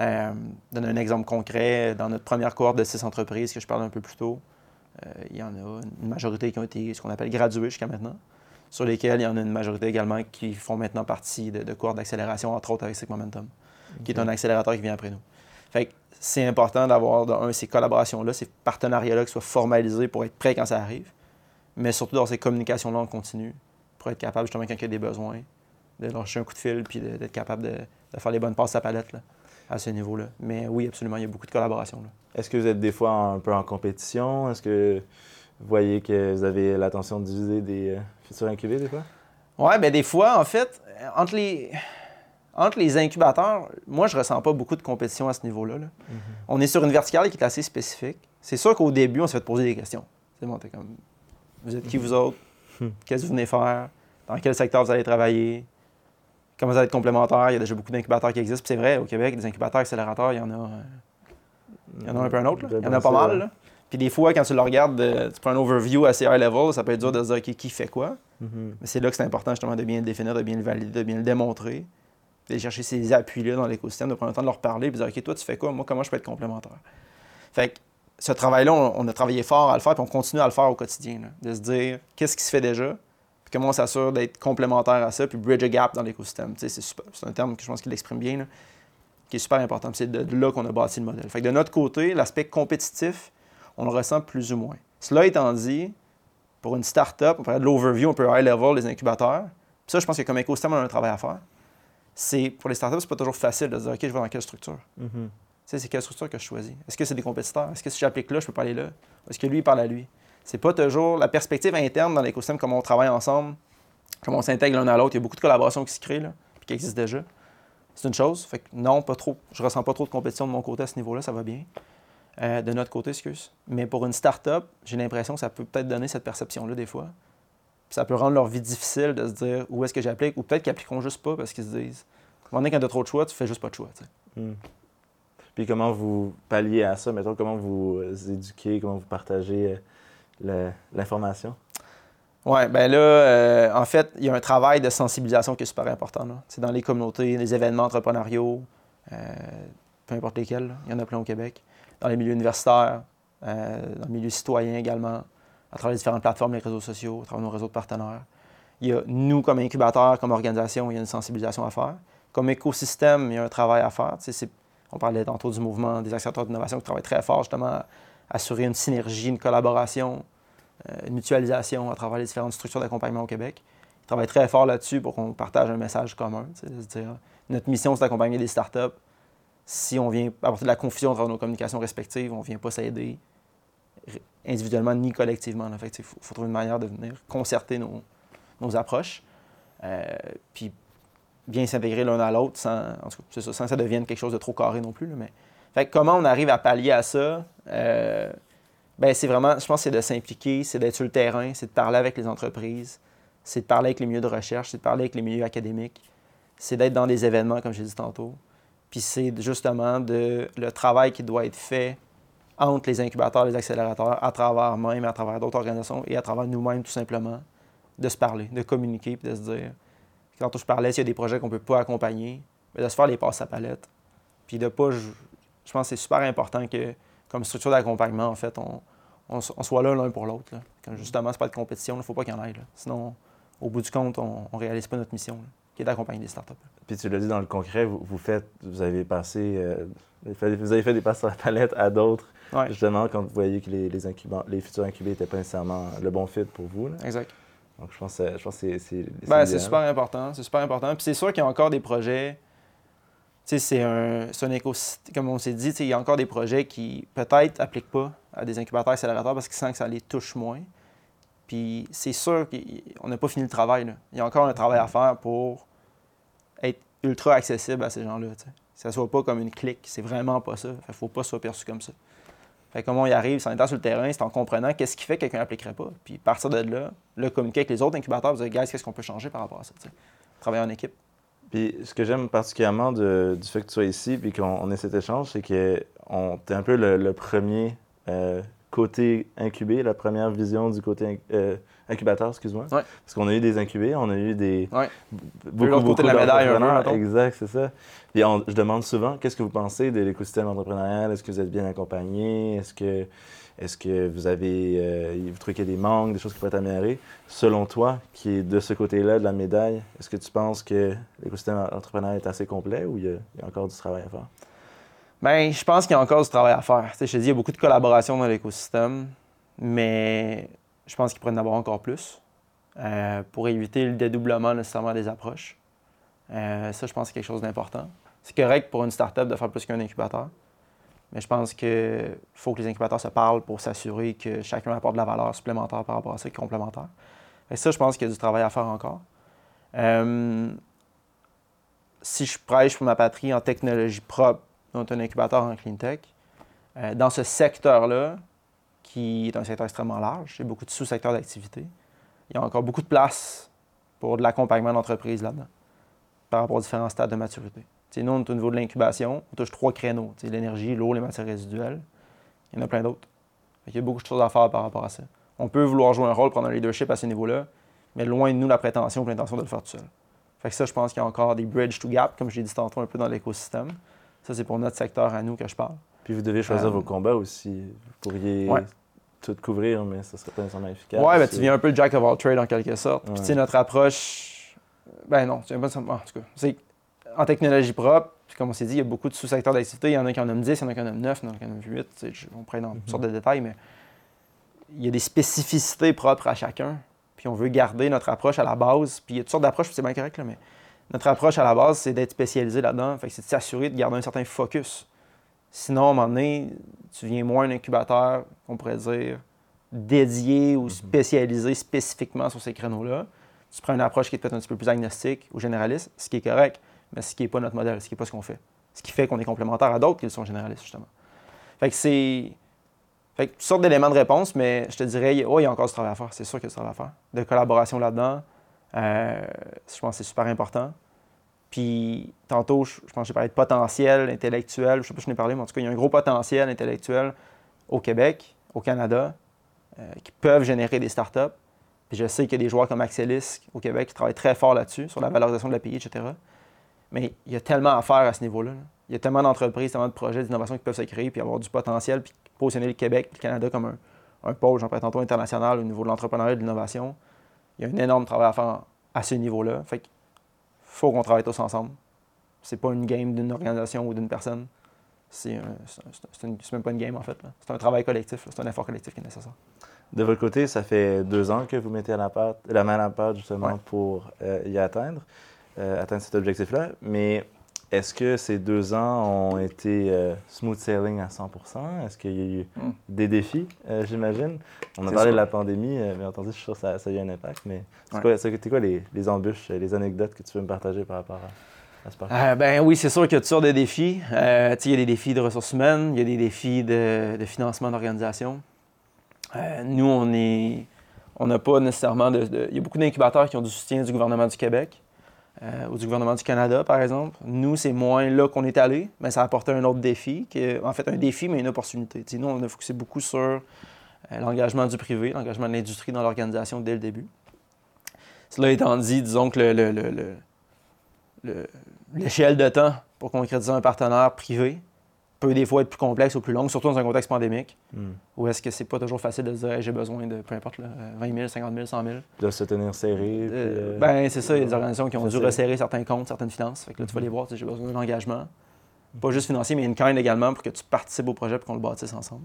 Euh, donner un exemple concret, dans notre première cohorte de six entreprises que je parlais un peu plus tôt, euh, il y en a une majorité qui ont été ce qu'on appelle gradués jusqu'à maintenant, sur lesquels il y en a une majorité également qui font maintenant partie de, de cohortes d'accélération, entre autres avec Sick Momentum, qui est un accélérateur qui vient après nous. Fait que c'est important d'avoir, un, ces collaborations-là, ces partenariats-là qui soient formalisés pour être prêts quand ça arrive, mais surtout d'avoir ces communications-là en continu pour être capable, justement, quand il y a des besoins, de lâcher un coup de fil puis d'être capable de, de faire les bonnes passes à palette là, à ce niveau-là. Mais oui, absolument, il y a beaucoup de collaboration. Est-ce que vous êtes des fois un peu en compétition? Est-ce que vous voyez que vous avez l'intention de diviser des euh, futurs incubés des fois? Ouais, ben des fois, en fait, entre les, entre les incubateurs, moi, je ressens pas beaucoup de compétition à ce niveau-là. là. On est sur une verticale qui est assez spécifique. C'est sûr qu'au début, on s'est fait poser des questions. C'est bon, t'es comme, vous êtes qui vous autres? Qu'est-ce que vous venez faire? Dans quel secteur vous allez travailler? Comment vous allez être complémentaires? Il y a déjà beaucoup d'incubateurs qui existent. C'est vrai, au Québec, des incubateurs accélérateurs, il y en a, euh, il y en a un peu un autre. là. Il y en a pas mal. là. Puis des fois, quand tu le regardes, de- tu prends un overview assez high level, ça peut être dur de se dire OK, qui fait quoi? Mhm. Mais c'est là que c'est important justement de bien le définir, de bien le valider, de bien le démontrer, de chercher ces appuis-là dans l'écosystème, de prendre le temps de leur parler, puis de dire OK, toi, tu fais quoi? Moi, comment je peux être complémentaire? Fait que ce travail-là, on, on a travaillé fort à le faire, puis on continue à le faire au quotidien, de se dire qu'est-ce qui se fait déjà, puis comment on s'assure d'être complémentaire à ça, puis bridge a gap dans l'écosystème? C'est un terme que je pense qu'il l'exprime bien, qui est super important. C'est de, là qu'on a bâti le modèle. Fait que de notre côté, l'aspect compétitif, on le ressent plus ou moins. Cela étant dit, pour une start-up, on parlait de l'overview un peu high level des incubateurs. Puis ça, je pense que comme écosystème, on a un travail à faire. C'est pour les startups, c'est pas toujours facile de se dire OK, je vais dans quelle structure. Mhm. Tu sais, c'est quelle structure que je choisis? Est-ce que c'est des compétiteurs? Est-ce que si j'applique là, je peux pas aller là? Est-ce que lui, il parle à lui? C'est pas toujours la perspective interne dans l'écosystème, comment on travaille ensemble, comment on s'intègre l'un à l'autre. Il y a beaucoup de collaborations qui se créent, là, puis qui existent déjà. C'est une chose. Fait que non, pas trop. Je ressens pas trop de compétition de mon côté à ce niveau-là, ça va bien. Euh, de notre côté, excuse. Mais pour une start-up, j'ai l'impression que ça peut peut-être donner cette perception-là des fois. Ça peut rendre leur vie difficile de se dire où est-ce que j'applique, ou peut-être qu'ils appliqueront juste pas parce qu'ils se disent. Quand tu as trop de choix, tu fais juste pas de choix. Mhm. Puis comment vous palliez à ça? Mettons, comment vous éduquez, comment vous partagez euh, l'information? Oui, ben là, euh, en fait, il y a un travail de sensibilisation qui est super important. C'est dans les communautés, les événements entrepreneuriaux, euh, peu importe lesquels, il y en a plein au Québec. Dans les milieux universitaires, dans le milieu citoyen également, à travers les différentes plateformes, les réseaux sociaux, à travers nos réseaux de partenaires. Il y a nous, comme incubateur, comme organisation, il y a une sensibilisation à faire. Comme écosystème, il y a un travail à faire. On parlait tantôt du mouvement des accélérateurs d'innovation qui travaillent très fort justement à assurer une synergie, une collaboration, euh, une mutualisation à travers les différentes structures d'accompagnement au Québec. Ils travaillent très fort là-dessus pour qu'on partage un message commun. notre mission, c'est d'accompagner des startups. Si on vient apporter de la confusion dans nos communications respectives, on ne vient pas s'aider individuellement ni collectivement. là. Fait Il faut, trouver une manière de venir concerter nos, approches. Euh, puis bien s'intégrer l'un à l'autre sans, en ça, sans que ça devienne quelque chose de trop carré non plus. mais... Fait comment on arrive à pallier à ça? Euh, ben, c'est vraiment, je pense, c'est de s'impliquer, c'est d'être sur le terrain, c'est de parler avec les entreprises, c'est de parler avec les milieux de recherche, c'est de parler avec les milieux académiques, c'est d'être dans des événements, comme j'ai dit tantôt. Puis c'est justement de, le travail qui doit être fait entre les incubateurs, les accélérateurs, à travers même, à travers d'autres organisations et à travers nous-mêmes, tout simplement, de se parler, de communiquer, puis de se dire, quand je parlais, s'il y a des projets qu'on ne peut pas accompagner, de se faire les passes à palette. Puis de pas. Je, pense que c'est super important que, comme structure d'accompagnement, en fait, on, soit là l'un pour l'autre. Comme justement, c'est pas de compétition, il ne faut pas qu'il y en ait. là. Sinon, au bout du compte, on ne réalise pas notre mission, qui est d'accompagner des startups. Puis tu l'as dit dans le concret, vous, vous faites, vous avez passé, euh, vous avez fait- des passes sur la palette à d'autres, Ouais, justement, quand vous voyez que les, les, incuba- les futurs incubés n'étaient pas nécessairement le bon fit pour vous. là. exact. Donc je pense, euh, je pense que c'est- c'est Ben, c'est super important. C'est super important. Puis c'est sûr qu'il y a encore des projets. Tu sais, c'est un, c'est un écosystème. Comme on s'est dit, il y a encore des projets qui peut-être n'appliquent pas à des incubateurs accélérateurs parce qu'ils sentent que ça les touche moins. Puis c'est sûr qu'on n'a pas fini le travail. là. Il y a encore un travail à faire pour ultra accessible à ces gens-là. tu. Que ça soit pas comme une clique. C'est vraiment pas ça. Il faut pas soit perçu comme ça. Fait comment on y arrive, c'est en étant sur le terrain, c'est en comprenant qu'est-ce qui fait que quelqu'un n'appliquerait pas. Puis partir de là, le communiquer avec les autres incubateurs, vous dire, guys, qu'est-ce qu'on peut changer par rapport à ça? tu. Travailler en équipe. Puis ce que j'aime particulièrement du fait que tu sois ici puis qu'on on ait cet échange, c'est que on- t'es un peu le, le premier euh, côté incubé, la première vision du côté euh, incubateur, excuse-moi. Ouais. Parce qu'on a eu des incubés, on a eu des Ouais. b- l'autre côté de la médaille, un peu. Exact, c'est ça. Puis on- je demande souvent, qu'est-ce que vous pensez de l'écosystème entrepreneurial? Est-ce que vous êtes bien accompagné? Est-ce que est-ce que vous avez euh, vous trouvez qu'il y a des manques, des choses qui pourraient être améliorées? Selon toi, qui est de ce côté-là de la médaille, est-ce que tu penses que l'écosystème entrepreneurial est assez complet ou il y a, il y a encore du travail à faire? Bien, je pense qu'il y a encore du travail à faire. Tu sais, je te dis, il y a beaucoup de collaboration dans l'écosystème, mais je pense qu'il pourrait en avoir encore plus euh, pour éviter le dédoublement nécessairement des approches. Euh, ça, je pense que c'est quelque chose d'important. C'est correct pour une startup de faire plus qu'un incubateur, mais je pense qu'il faut que les incubateurs se parlent pour s'assurer que chacun apporte de la valeur supplémentaire par rapport à ça, qui est complémentaire. Et ça, je pense qu'il y a du travail à faire encore. Euh, si je prêche pour ma patrie en technologie propre, dont un incubateur en clean tech, euh, dans ce secteur-là, qui est un secteur extrêmement large, il y a beaucoup de sous-secteurs d'activité, il y a encore beaucoup de place pour de l'accompagnement d'entreprise là-dedans, par rapport aux différents stades de maturité. Nous, on est au niveau de l'incubation, on touche trois créneaux, l'énergie, l'eau, les matières résiduelles. Il y en a plein d'autres. Qu'il y a beaucoup de choses à faire par rapport à ça. On peut vouloir jouer un rôle, prendre un leadership à ce niveau-là, mais loin de nous la prétention ou l'intention de le faire tout seul. Fait que ça, je pense qu'il y a encore des bridge to gap, comme je l'ai dit tantôt un peu dans l'écosystème. Ça, c'est pour notre secteur à nous que je parle. Puis vous devez choisir Euh, vos combats aussi. Vous pourriez Ouais. tout couvrir, mais ça serait pas nécessairement efficace. Ouais, ben, tu viens un peu le jack of all trades en quelque sorte. Puis, tu sais, notre approche. Ben non, tu viens pas de... En tout cas, c'est en technologie propre, puis comme on s'est dit, il y a beaucoup de sous-secteurs d'activité. Il y en a qui en ont 10, il y en a qui en ont 9, il y en a qui en ont 8. tu sais, je- On pourrait dans toutes sortes de détails, mais il y a des spécificités propres à chacun. Puis on veut garder notre approche à la base. Puis il y a toutes sortes d'approches, c'est bien correct, là, mais notre approche à la base, c'est d'être spécialisé là-dedans. Fait que c'est de s'assurer de garder un certain focus. Sinon, à un moment donné, tu viens moins un incubateur, on pourrait dire, dédié ou spécialisé spécifiquement sur ces créneaux-là. Tu prends une approche qui est peut-être un petit peu plus agnostique ou généraliste, ce qui est correct, mais ce qui n'est pas notre modèle, ce qui n'est pas ce qu'on fait. Ce qui fait qu'on est complémentaire à d'autres qui sont généralistes, justement. Fait que c'est. Fait que toutes sortes d'éléments de réponse, mais je te dirais, oh, il y a encore du travail à faire. C'est sûr qu'il y a du travail à faire. De collaboration là-dedans, euh, je pense que c'est super important. Puis, tantôt, je, je pense que j'ai parlé de potentiel intellectuel. Je sais pas si je n'ai parlé, mais en tout cas, il y a un gros potentiel intellectuel au Québec, au Canada, euh, qui peuvent générer des startups. Puis je sais qu'il y a des joueurs comme Axelis au Québec qui travaillent très fort là-dessus, sur la valorisation de l'API, etc. Mais il y a tellement à faire à ce niveau-là. là. Il y a tellement d'entreprises, tellement de projets d'innovation qui peuvent se créer, puis avoir du potentiel, puis positionner le Québec et le Canada comme un, un pôle, j'en parlais tantôt, international au niveau de l'entrepreneuriat et de l'innovation. Il y a un énorme travail à faire à ce niveau-là. Fait qu'il faut qu'on travaille tous ensemble. C'est pas une game d'une organisation ou d'une personne. C'est un- c'est un- c'est une- c'est même pas une game, en fait. là. C'est un travail collectif. là. C'est un effort collectif qui est nécessaire. De votre côté, ça fait deux ans que vous mettez à la, pâte, la main à la pâte justement Ouais. pour euh, y atteindre, euh, atteindre cet objectif-là. Mais est-ce que ces deux ans ont été euh, smooth sailing à 100% Est-ce qu'il y a eu Mm. des défis, euh, j'imagine? On a parlé sûr. de la pandémie, euh, bien entendu, je suis sûr que ça, ça a eu un impact. Mais c'est Ouais. quoi, c'est- quoi les, les embûches, les anecdotes que tu veux me partager par rapport à, à ce parcours? Euh, ben oui, c'est sûr qu'il y a toutes sortes de défis. Il y a des défis de ressources humaines, il y a des défis de, de financement d'organisation. Nous, on est. On n'a pas nécessairement de, de- Il y a beaucoup d'incubateurs qui ont du soutien du gouvernement du Québec euh, ou du gouvernement du Canada, par exemple. Nous, c'est moins là qu'on est allé, mais ça a apporté un autre défi, qui est en fait un défi, mais une opportunité. Nous, on a focusé beaucoup sur euh, l'engagement du privé, l'engagement de l'industrie dans l'organisation dès le début. Cela étant dit, disons que le, le- l'échelle de temps pour concrétiser un partenaire privé peut des fois être plus complexe ou plus longue, surtout dans un contexte pandémique, Hmm. où est-ce que c'est pas toujours facile de se dire Hey, j'ai besoin de peu importe, là, 20 000, 50 000, 100 000. De se tenir serré. puis, Euh, euh, ben, c'est ça, il y a des organisations qui ont dû resserrer certains comptes, certaines finances. Fait que là, tu vas Mhm. les voir, j'ai besoin d'un engagement. Pas juste financier, mais une kind également pour que tu participes au projet et qu'on le bâtisse ensemble.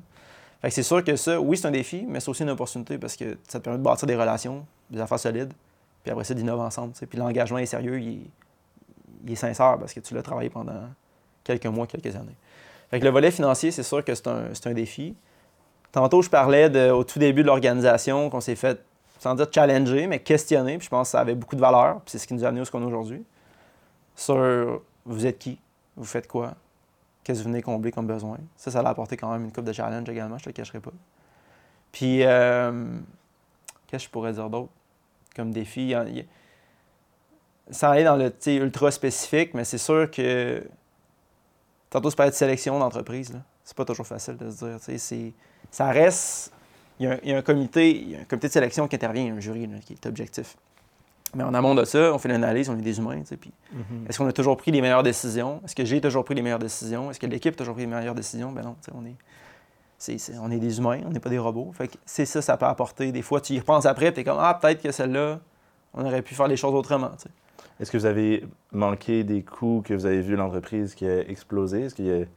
Fait que c'est sûr que ça, oui, c'est un défi, mais c'est aussi une opportunité parce que ça te permet de bâtir des relations, des affaires solides, puis après ça, d'innover ensemble. Puis l'engagement est sérieux, il est sincère parce que tu l'as travaillé pendant quelques mois, quelques années. Fait le volet financier, c'est sûr que c'est un, un défi. Tantôt, je parlais au tout début de l'organisation qu'on s'est fait, sans dire challenger, mais questionner. Puis je pense que ça avait beaucoup de valeur. Puis c'est ce qui nous a amené où ce qu'on est aujourd'hui. Sur vous êtes qui, vous faites quoi, qu'est-ce que vous venez combler comme besoin? Ça, ça a apporté quand même une coupe de challenge également, je te le cacherai pas. Puis, euh, qu'est-ce que je pourrais dire d'autre comme défi? Il y a- il y a- Ça allait dans le ultra spécifique, mais c'est sûr que tantôt, je parlais de sélection d'entreprise. C'est pas toujours facile de se dire. c'est- Ça reste. Il y, a un, il y a un comité, il y a un comité de sélection qui intervient, un jury là, qui est objectif. Mais en amont de ça, on fait l'analyse, on est des humains. mhm. est-ce qu'on a toujours pris les meilleures décisions? Est-ce que j'ai toujours pris les meilleures décisions? Est-ce que l'équipe a toujours pris les meilleures décisions? Ben non, on est, c'est- c'est- on est des humains, on n'est pas des robots. Fait que c'est ça, ça peut apporter. Des fois, tu y repenses après, tu es comme, ah, peut-être que celle-là, on aurait pu faire les choses autrement. Est-ce que vous avez manqué des coups que vous avez vu l'entreprise qui a explosé? Est-ce qu'il y, a- il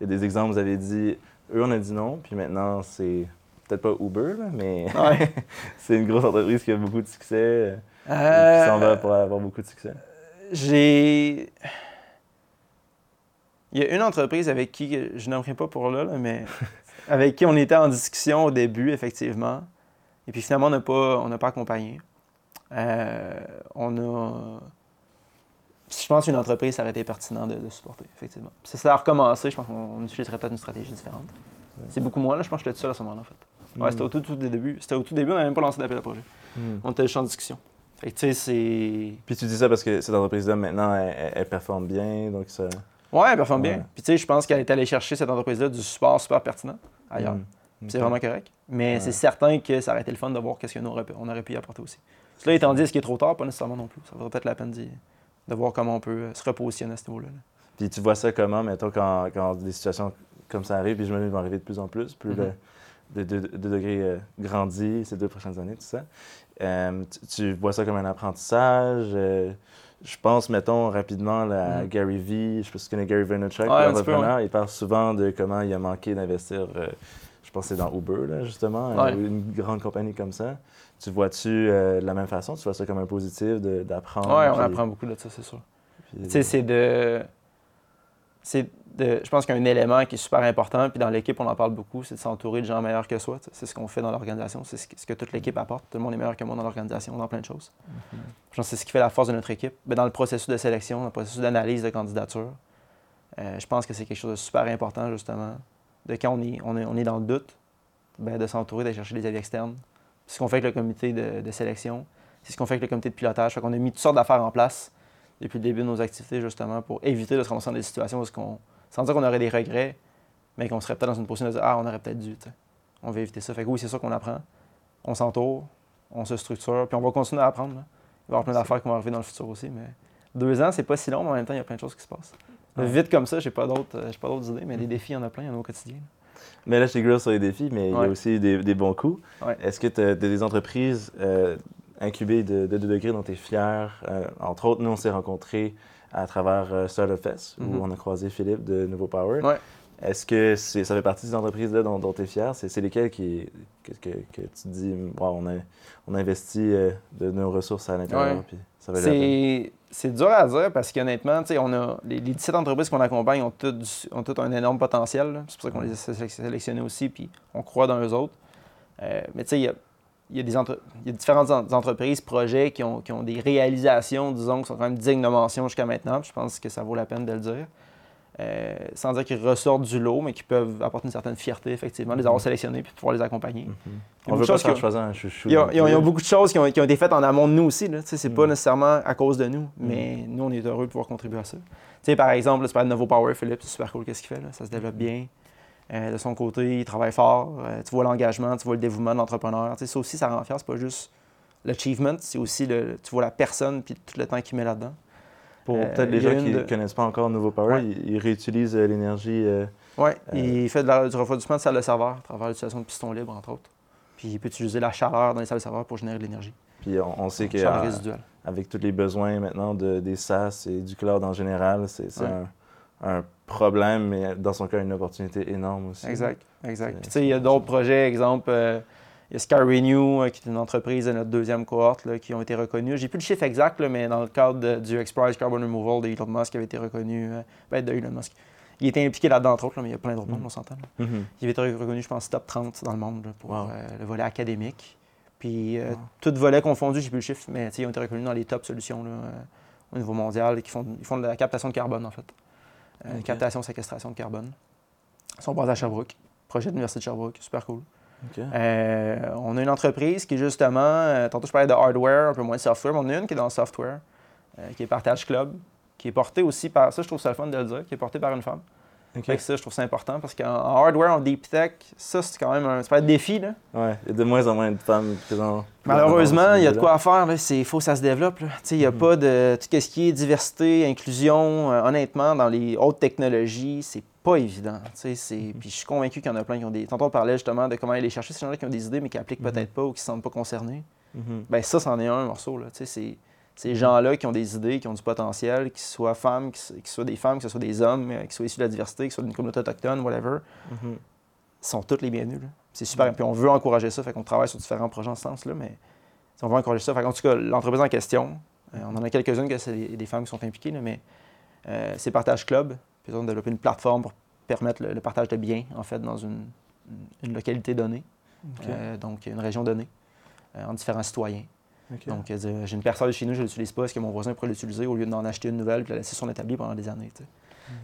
y a des exemples, vous avez dit, eux, on a dit non, puis maintenant, c'est peut-être pas Uber, là, mais Ouais. c'est une grosse entreprise qui a beaucoup de succès, euh, Euh, qui s'en va pour avoir beaucoup de succès. J'ai. Il y a une entreprise avec qui, je n'aimerais pas pour là, là, mais avec qui on était en discussion au début, effectivement. Et puis finalement, on n'a pas, on pas accompagné. Euh, on a. Je pense qu'une entreprise, ça aurait été pertinent de, de supporter, effectivement. Puis si ça a recommencé, je pense qu'on utiliserait peut-être une stratégie différente. C'est beaucoup moins, là. Je pense que j'étais tout seul à ce moment-là, en fait. Ouais, c'était au tout, tout début. C'était au tout début, on n'avait même pas lancé d'appel à projet. Hmm. On était juste en discussion. Fait que, tu sais, c'est. Puis tu dis ça parce que cette entreprise-là, maintenant, elle, elle- elle performe bien, donc ça... Ouais, elle performe bien. Puis tu sais, je pense qu'elle est allée chercher cette entreprise-là du support super pertinent ailleurs. Hmm. C'est vraiment correct. Mais Ouais. c'est certain que ça aurait été le fun de voir qu'est-ce qu'on aurait, pu- on aurait pu y apporter aussi. Cela étant dit, est-ce qu'il est trop tard? Pas nécessairement non plus. Ça vaudrait peut-être la peine d'y- de voir comment on peut euh, se repositionner à ce niveau-là. là. Puis tu vois ça comment, mettons, quand, quand des situations comme ça arrivent, puis je me dis, vont arriver de plus en plus, plus Mhm. le, de, de- de degré euh, grandit ces deux prochaines années, tout ça. Euh, tu, tu vois ça comme un apprentissage. euh, je pense, mettons, rapidement là, à Mhm. Gary Vee. Je sais pas si tu connais Gary Vaynerchuk, peu, l'entrepreneur. Il parle souvent de comment il a manqué d'investir. Je pense que c'est dans Uber, là, justement, euh, Ouais. une grande compagnie comme ça. Tu vois-tu euh, de la même façon? Tu vois ça comme un positif d'apprendre? Ouais, on puis- apprend beaucoup de ça, c'est sûr. puis- Tu sais, c'est de. C'est de. Je pense qu'un élément qui est super important, puis dans l'équipe, on en parle beaucoup, c'est de s'entourer de gens meilleurs que soi. C'est ce qu'on fait dans l'organisation, c'est ce que, ce que toute l'équipe apporte. Tout le monde est meilleur que moi dans l'organisation, dans plein de choses. Mhm. Je pense que c'est ce qui fait la force de notre équipe. Mais dans le processus de sélection, dans le processus d'analyse de candidature, euh, je pense que c'est quelque chose de super important, justement. De quand on est, on est, on est dans le doute, ben, de s'entourer, d'aller chercher des avis externes. C'est ce qu'on fait avec le comité de, de sélection. C'est ce qu'on fait avec le comité de pilotage. Fait qu'on a mis toutes sortes d'affaires en place depuis le début de nos activités, justement, pour éviter de se ramasser dans des situations où, qu'on, sans dire qu'on aurait des regrets, mais qu'on serait peut-être dans une position de dire Ah, on aurait peut-être dû. On veut éviter ça. Fait que oui, c'est ça qu'on apprend. On s'entoure, on se structure, puis on va continuer à apprendre. là. Il va y avoir plein d'affaires qui vont arriver dans le futur aussi. Mais deux ans, c'est pas si long, mais en même temps, il y a plein de choses qui se passent. Ouais. Vite comme ça, j'ai pas d'autres, euh, j'ai pas d'autres idées, mais des défis, il y en a plein, il y en a au quotidien. Mais là, je grill sur les défis, mais il y a aussi des, des bons coups. Ouais. Est-ce que tu as des entreprises euh, incubées de, de 2 degrés dont tu es fier? Euh, entre autres, nous, on s'est rencontrés à travers euh, Startup Fest, où on a croisé Philippe de Nouveau Power. Ouais. Est-ce que ça fait partie des entreprises-là dont, tu es fier? C'est lesquelles qui, que, que, que tu dis, Wow, on, a, on a investi de nos ressources à l'intérieur, puis ça peine? C'est, dur à dire parce qu'honnêtement, on a, les, les 17 entreprises qu'on accompagne ont toutes, ont toutes un énorme potentiel. C'est pour ça qu'on les a sé- sélectionnées aussi, puis on croit dans eux autres. Euh, mais tu sais, il y a, y, a y a différentes en- entreprises, projets qui ont, qui ont des réalisations, disons, qui sont quand même dignes de mention jusqu'à maintenant. je pense que ça vaut la peine de le dire. Euh, sans dire qu'ils ressortent du lot, mais qui peuvent apporter une certaine fierté, effectivement, de les avoir sélectionnés puis pouvoir les accompagner. Mhm. Il y a On beaucoup veut pas faire choisir un chouchou. Ils ont plus. beaucoup de choses qui ont, qui ont été faites en amont de nous aussi. C'est pas Mm. nécessairement à cause de nous, mais nous, on est heureux de pouvoir contribuer à ça. Par exemple, parles de Novo Power, Philippe, c'est super cool qu'est-ce qu'il fait. Là? Ça se développe bien. Euh, de son côté, il travaille fort. Euh, tu vois l'engagement, tu vois le dévouement de l'entrepreneur. Ça aussi, ça rend fier. C'est pas juste l'achievement, c'est aussi le, tu vois la personne puis tout le temps qu'il met là-dedans. Pour Euh, peut-être les gens qui ne de- connaissent pas encore Nouveau Power, Ouais. ils, ils réutilisent euh, l'énergie. euh, Oui, il fait de la- du refroidissement de salle de serveur à travers l'utilisation de pistons libres, entre autres. Puis il peut utiliser la chaleur dans les salles de serveur pour générer de l'énergie. puis on, on sait que avec tous les besoins maintenant de, des SaaS et du cloud en général, c'est Ouais. un, un problème, mais dans son cas, une opportunité énorme aussi. Exact, exact. Puis tu sais, il y a d'autres projets, exemple, euh, il y a SkyRenew, euh, qui est une entreprise de notre deuxième cohorte, là, qui ont été reconnus. J'ai plus le chiffre exact, là, mais dans le cadre de- du X-Prize Carbon Removal de Elon Musk, qui avait été reconnu, euh, ben, de Elon Musk. Il était impliqué là-dedans, entre autres, là, mais il y a plein d'autres Mm. mondes, on s'entend. Mhm. Il avait été reconnu, je pense, top 30 dans le monde pour Wow. euh, le volet académique. Puis, euh, Wow. tout volet confondu, j'ai plus le chiffre, mais ils ont été reconnus dans les top solutions euh, au niveau mondial qui font, ils font de la captation de carbone, en fait. Euh, Ok. Captation, séquestration de carbone. Ils sont basés à Sherbrooke. Projet de l'Université de Sherbrooke, super cool. Euh, on a une entreprise qui, justement, euh, tantôt je parlais de hardware, un peu moins de software, mais on a une qui est dans le software, euh, qui est Partage Club, qui est portée aussi par, ça je trouve ça le fun de le dire, qui est portée par une femme. OK. Fait que ça, je trouve ça important parce qu'en en hardware, en deep tech, ça c'est quand même un, un défi. Là. Ouais, il y a de moins en moins de femmes présentes. Malheureusement, il y a de quoi à faire. Il faut que ça se développe. Il n'y a Mhm. pas de. Tout ce qui est diversité, inclusion, euh, honnêtement, dans les hautes technologies, c'est pas évident. Mhm. Puis je suis convaincu qu'il y en a plein qui ont des. Tantôt, on parlait justement de comment aller chercher ces gens-là qui ont des idées, mais qui appliquent Mhm. peut-être pas ou qui ne se sentent pas concernés. Mhm. Ben ça, c'en est un morceau. Là. C'est ces gens-là qui ont des idées, qui ont du potentiel, qu'ils soient femmes, qu'ils soient des femmes, que ce soit des hommes, euh, qu'ils soient issus de la diversité, qu'ils soient d'une communauté autochtone, whatever, Mhm. sont toutes les bienvenus. C'est super. Puis on veut encourager ça, fait qu'on travaille sur différents projets en ce sens-là, mais on veut encourager ça. Fait en tout cas, l'entreprise en question, euh, on en a quelques-unes que c'est des, des femmes qui sont impliquées, là, mais euh, c'est Partage Club. Puis ils ont développé une plateforme pour permettre le, le partage de biens, en fait, dans une, une localité donnée, euh, donc une région donnée, euh, en différents citoyens. Donc, euh, j'ai une personne chez nous, je ne l'utilise pas, est-ce que mon voisin pourrait l'utiliser au lieu d'en acheter une nouvelle et la laisser sur son établi pendant des années? que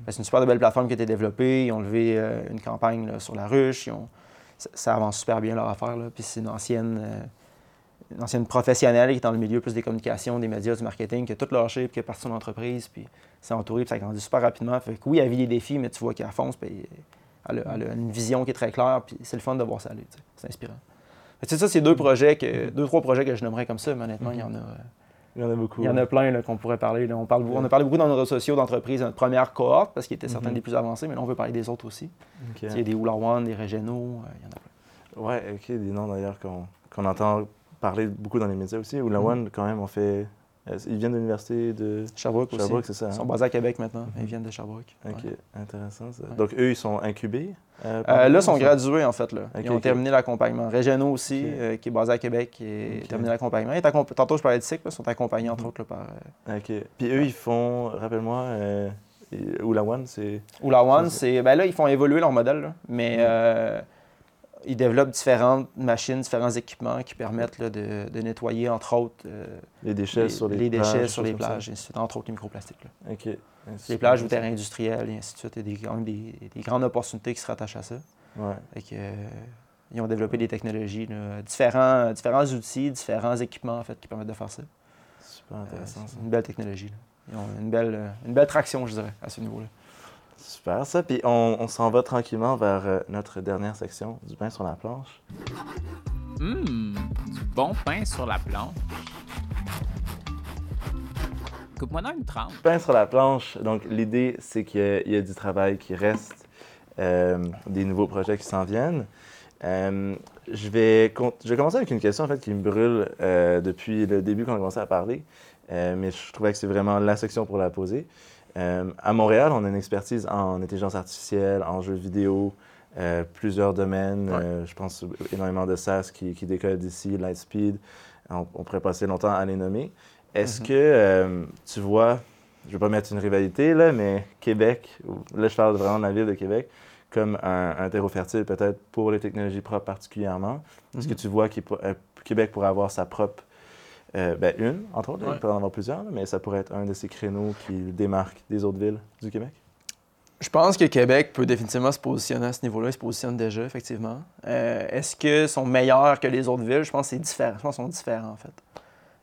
C'est une super belle plateforme qui a été développée. Ils ont levé euh, une campagne là, sur la ruche. Ils ont- ça, ça avance super bien leur affaire. là. Puis c'est une ancienne, une ancienne professionnelle qui est dans le milieu plus des communications, des médias, du marketing, qui a tout lâché, puis qui est partie de son entreprise, puis s'est entourée, puis ça a grandi super rapidement. Fait que oui, elle vit des défis, mais tu vois qu'elle fonce, puis elle a, elle a une vision qui est très claire, puis c'est le fun de voir ça aller. C'est inspirant. C'est ça, c'est deux projets, que, deux, trois projets que je nommerais comme ça, mais honnêtement, il y en a. euh, Il y en a beaucoup. il y en a plein qu'on pourrait parler. là. On, parle, on a parlé beaucoup dans nos réseaux sociaux d'entreprises, notre première cohorte, parce qu'ils étaient certains Mhm. des plus avancés, mais là, on veut parler des autres aussi. OK. Il y a des Oula One, des Régionaux, euh, il y en a plein. Ouais, OK, des noms d'ailleurs qu'on qu'on entend parler beaucoup dans les médias aussi. Ou la Mhm. One, quand même, on fait. euh, ils viennent de l'université de Sherbrooke aussi. Sherbrooke, c'est ça? Ils hein? sont basés à Québec maintenant, Mhm. ils viennent de Sherbrooke. OK, Ouais. intéressant ça. Ouais. Donc, eux, ils sont incubés? euh, Euh, là, ils sont ça? gradués, en fait. Là. Ils ont terminé l'accompagnement. Régionaux aussi, euh, qui est basé à Québec, qui a terminé l'accompagnement. Tantôt, je parlais de SIC, ils sont accompagnés, entre Mhm. autres, là, par OK. Puis eux, ils font, rappelle-moi, euh, et- ou la One, c'est. Oula One. C'est, ben là, ils font évoluer leur modèle, là, mais Mhm. Euh, ils développent différentes machines, différents équipements qui permettent là, de, de nettoyer, entre autres, euh, Les déchets les, sur les, les déchets plages, sur les plages, et ainsi de suite, entre autres les microplastiques. là. OK. Les plages ou terrains industriels, et ainsi de suite. Il y a des, grandes opportunités qui se rattachent à ça. Ouais. Fait que, euh, ils ont développé des technologies, là, différents, différents outils, différents équipements en fait, qui permettent de faire ça. Super Euh, intéressant. c'est ça. une belle technologie. Ils ont une belle, euh, une belle traction, je dirais, à ce niveau-là. Super ça. Puis on, on s'en va tranquillement vers euh, notre dernière section, du pain sur la planche. Hum, du bon pain sur la planche. Coupe-moi dans une tranche. Pain sur la planche. Donc, l'idée, c'est qu'il y a du travail qui reste, euh, des nouveaux projets qui s'en viennent. Euh, je, vais con- je vais commencer avec une question en fait, qui me brûle depuis le début quand on a commencé à parler, mais je trouvais que c'est vraiment la section pour la poser. Euh, à Montréal, on a une expertise en intelligence artificielle, en jeux vidéo, euh, plusieurs domaines. Ouais. Euh, je pense énormément de SaaS qui, qui décollent d'ici, Lightspeed. On, on pourrait passer longtemps à les nommer. Est-ce Mhm. que tu vois, je ne vais pas mettre une rivalité, là, mais Québec, là je parle vraiment de la ville de Québec, comme un, un terreau fertile peut-être pour les technologies propres particulièrement. Est-ce que Mhm. tu vois que Québec pourrait avoir sa propre, euh, ben, une, entre autres, Ouais. il peut en avoir plusieurs, mais ça pourrait être un de ces créneaux qui démarque des autres villes du Québec? Je pense que Québec peut définitivement se positionner à ce niveau-là. Il se positionne déjà, effectivement. Euh, Est-ce qu'ils sont meilleurs que les autres villes? Je pense que c'est différent. Je pense qu'ils sont différents, en fait.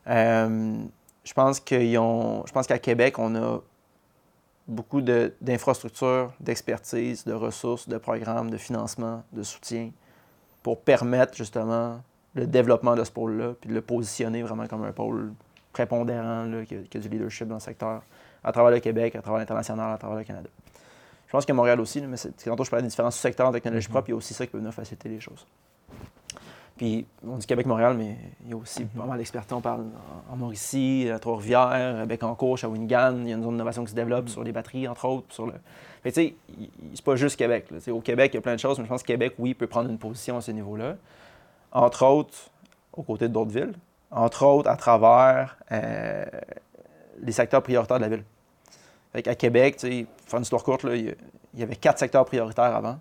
Euh, je pense qu'ils ont. Je pense qu'à Québec, on a beaucoup de- d'infrastructures, d'expertise, de ressources, de programmes, de financement, de soutien pour permettre justement le développement de ce pôle-là, puis de le positionner vraiment comme un pôle prépondérant, là, qui, a, qui a du leadership dans le secteur, à travers le Québec, à travers l'international, à travers le Canada. Je pense que Montréal aussi, là, mais tantôt je parlais des différents sous-secteurs en technologie propre, il y a aussi ça qui peut venir faciliter les choses. Puis on dit Québec-Montréal, mais il y a aussi pas mal d'expertise. On parle en, Mauricie, à Trois-Rivières, à Bécancour, Shawinigan. Il y a une zone d'innovation qui se développe sur les batteries, entre autres. Sur le... Que, tu sais, c'est pas juste Québec. Au Québec, il y a plein de choses, mais je pense que Québec, oui, peut prendre une position à ce niveau-là. Entre autres, aux côtés d'autres villes. Entre autres, à travers euh, les secteurs prioritaires de la ville. Fait qu'à Québec, pour faire une histoire courte, là, il y avait quatre secteurs prioritaires avant.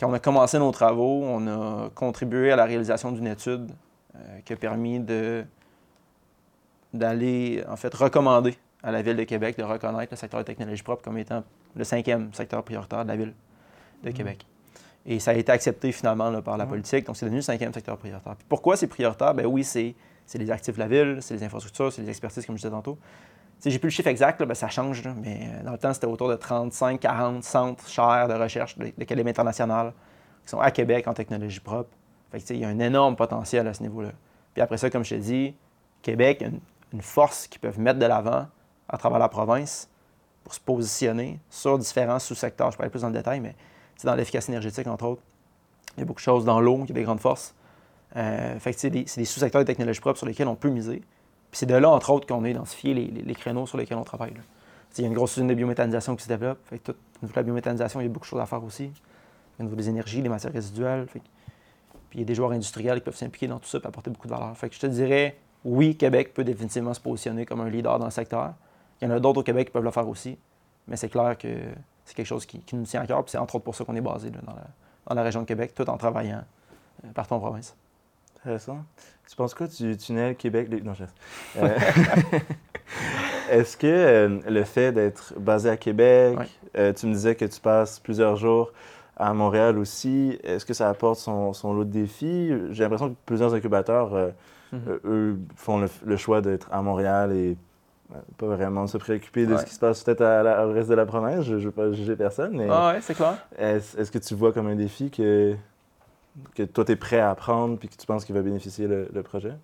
Quand on a commencé nos travaux, on a contribué à la réalisation d'une étude euh, qui a permis de d'aller, en fait, recommander à la Ville de Québec de reconnaître le secteur de technologie propre comme étant le cinquième secteur prioritaire de la Ville de Québec. Et ça a été accepté finalement là, par la politique, donc c'est devenu le cinquième secteur prioritaire. Puis pourquoi c'est prioritaire? Ben oui, c'est c'est les actifs de la ville, c'est les infrastructures, c'est les expertises, comme je disais tantôt. Sais, J'ai plus le chiffre exact, là, ben, ça change, là, mais euh, dans le temps, c'était autour de 35, 40 centres chers de recherche de, de calibre international qui sont à Québec en technologie propre. Fait que, il y a un énorme potentiel à ce niveau-là. Puis après ça, comme je te dis, Québec a une, une force qu'ils peuvent mettre de l'avant à travers la province pour se positionner sur différents sous-secteurs. Je aller plus dans le détail, mais sais, dans l'efficacité énergétique, entre autres, il y a beaucoup de choses dans l'eau, il y a des grandes forces. Euh, fait c'est des, c'est sous-secteurs de technologie propre sur lesquels on peut miser. Puis c'est de là, entre autres, qu'on a identifié les, créneaux sur lesquels on travaille. Il y a une grosse usine de biométhanisation qui se développe. Fait au niveau de la biométhanisation, il y a beaucoup de choses à faire aussi. Au niveau des énergies, des matières résiduelles. Puis il y a des joueurs industriels qui peuvent s'impliquer dans tout ça et apporter beaucoup de valeur. Fait que je te dirais, oui, Québec peut définitivement se positionner comme un leader dans le secteur. Il y en a d'autres au Québec qui peuvent le faire aussi. Mais c'est clair que c'est quelque chose qui, qui nous tient à cœur. Puis c'est entre autres pour ça qu'on est basé là, dans, la, dans la région de Québec, tout en travaillant euh, partout en province. Intéressant. Tu penses quoi du tunnel Québec? les- Non, je Euh, Est-ce que euh, le fait d'être basé à Québec, euh, tu me disais que tu passes plusieurs jours à Montréal aussi, est-ce que ça apporte son, son lot de défis? J'ai l'impression que plusieurs incubateurs, euh, eux, font le, le choix d'être à Montréal et pas vraiment se préoccuper de Ouais. ce qui se passe peut-être au reste de la province. Je ne veux pas juger personne, mais Ah ouais, c'est clair. est-ce que tu vois comme un défi que, que toi, tu es prêt à apprendre puis que tu penses qu'il va bénéficier le, le projet?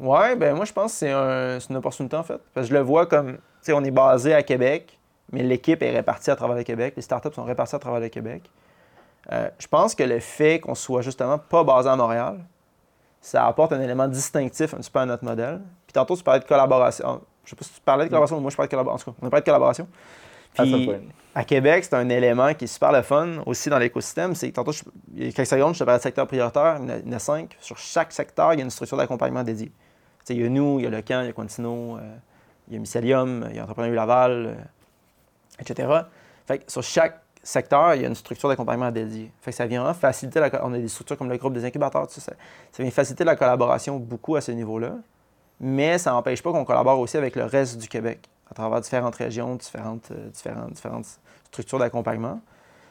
Ouais, ben moi je pense que c'est un- c'est une opportunité en fait. Parce que je le vois comme, tu sais, on est basé à Québec, mais l'équipe est répartie à travers le Québec. Les startups sont réparties à travers le Québec. Euh, je pense que le fait qu'on soit justement pas basé à Montréal, ça apporte un élément distinctif un petit peu à notre modèle. Puis tantôt, tu parlais de collaboration. Je sais pas si tu parlais de collaboration, mais moi je parlais de collaboration. En tout cas, on a parlé de collaboration. À Puis, à Québec, c'est un élément qui est super le fun aussi dans l'écosystème. C'est tantôt, je- il y a quelques secondes, je te parlais de secteur prioritaire, il y en a- cinq. Sur chaque secteur, il y a une structure d'accompagnement dédiée. Tu sais, il y a nous, il y a Le Camp, il y a Quantino, euh, il y a Mycelium, il y a Entrepreneur Laval, euh, etc. Fait que sur chaque secteur, il y a une structure d'accompagnement dédiée. Fait que ça vient faciliter la, On a des structures comme le groupe des incubateurs, tout ça, ça, ça vient faciliter la collaboration beaucoup à ce niveau-là. Mais ça n'empêche pas qu'on collabore aussi avec le reste du Québec, à travers différentes régions, différentes, euh, différentes, différentes structures d'accompagnement.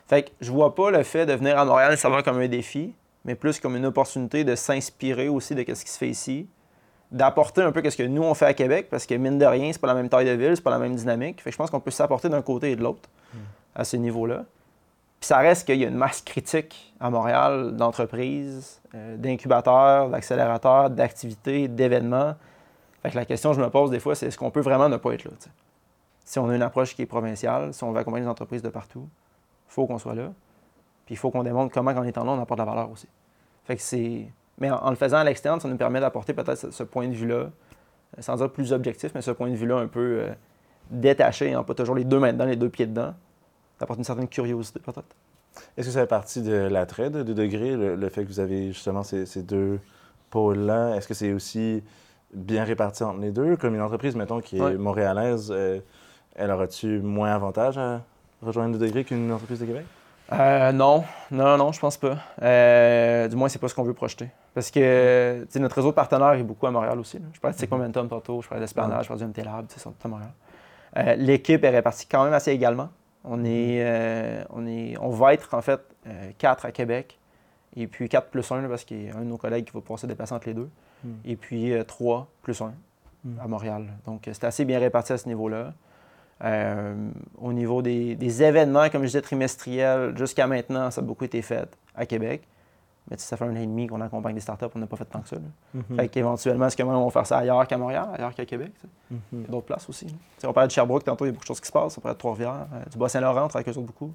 Fait que je vois pas le fait de venir à Montréal nécessairement comme un défi, mais plus comme une opportunité de s'inspirer aussi de ce qui se fait ici, d'apporter un peu ce que nous on fait à Québec, parce que mine de rien, c'est pas la même taille de ville, c'est pas la même dynamique. Fait que je pense qu'on peut s'apporter d'un côté et de l'autre à ce niveau-là. Puis ça reste qu'il y a une masse critique à Montréal d'entreprises, euh, d'incubateurs, d'accélérateurs, d'activités, d'événements. Fait que la question que je me pose des fois, c'est est-ce qu'on peut vraiment ne pas être là? Si on a une approche qui est provinciale, si on veut accompagner les entreprises de partout, il faut qu'on soit là. Puis il faut qu'on démontre comment, en étant là, on apporte de la valeur aussi. Fait que c'est. Mais en, le faisant à l'externe, ça nous permet d'apporter peut-être ce, point de vue-là, euh, sans dire plus objectif, mais ce point de vue-là un peu euh, détaché, hein, pas toujours les deux mains dedans, les deux pieds dedans. Ça apporte une certaine curiosité peut-être. Est-ce que ça fait partie de l'attrait de 2 degrés, le, le fait que vous avez justement ces, ces deux pôles-là? Est-ce que c'est aussi bien réparti entre les deux? Comme une entreprise, mettons, qui est Ouais. montréalaise, euh, elle aura-tu moins avantage à rejoindre 2 degrés qu'une entreprise de Québec? Euh, non, non, non, je pense pas. Euh, du moins, c'est pas ce qu'on veut projeter. Parce que tu sais, notre réseau de partenaires est beaucoup à Montréal aussi. là. Je parlais de Tech Momentum tantôt, je parlais d'Esplanade, je parlais du MT Lab, tu sais, ils sont à Montréal. Euh, L'équipe est répartie quand même assez également. On, est, euh, on, est, on va être en fait quatre à Québec, et puis 4 plus 1, parce qu'il y a un de nos collègues qui va pouvoir se déplacer entre les deux, Mm. et puis 3 plus 1 Mm. à Montréal. Donc, euh, c'est assez bien réparti à ce niveau-là. Euh, au niveau des, des événements, comme je disais, trimestriels, jusqu'à maintenant, ça a beaucoup été fait à Québec. Mais ça fait un an et demi qu'on accompagne des startups, on n'a pas fait tant que ça. là. Mhm. Fait qu'éventuellement, est-ce que même on va faire ça ailleurs qu'à Montréal, ailleurs qu'à Québec? sais? Il y a d'autres places aussi. on parlait de Sherbrooke, tantôt, il y a beaucoup de choses qui se passent. On parlait de Trois-Rivières, euh, du Bas-Saint-Laurent, on travaille avec eux autres beaucoup.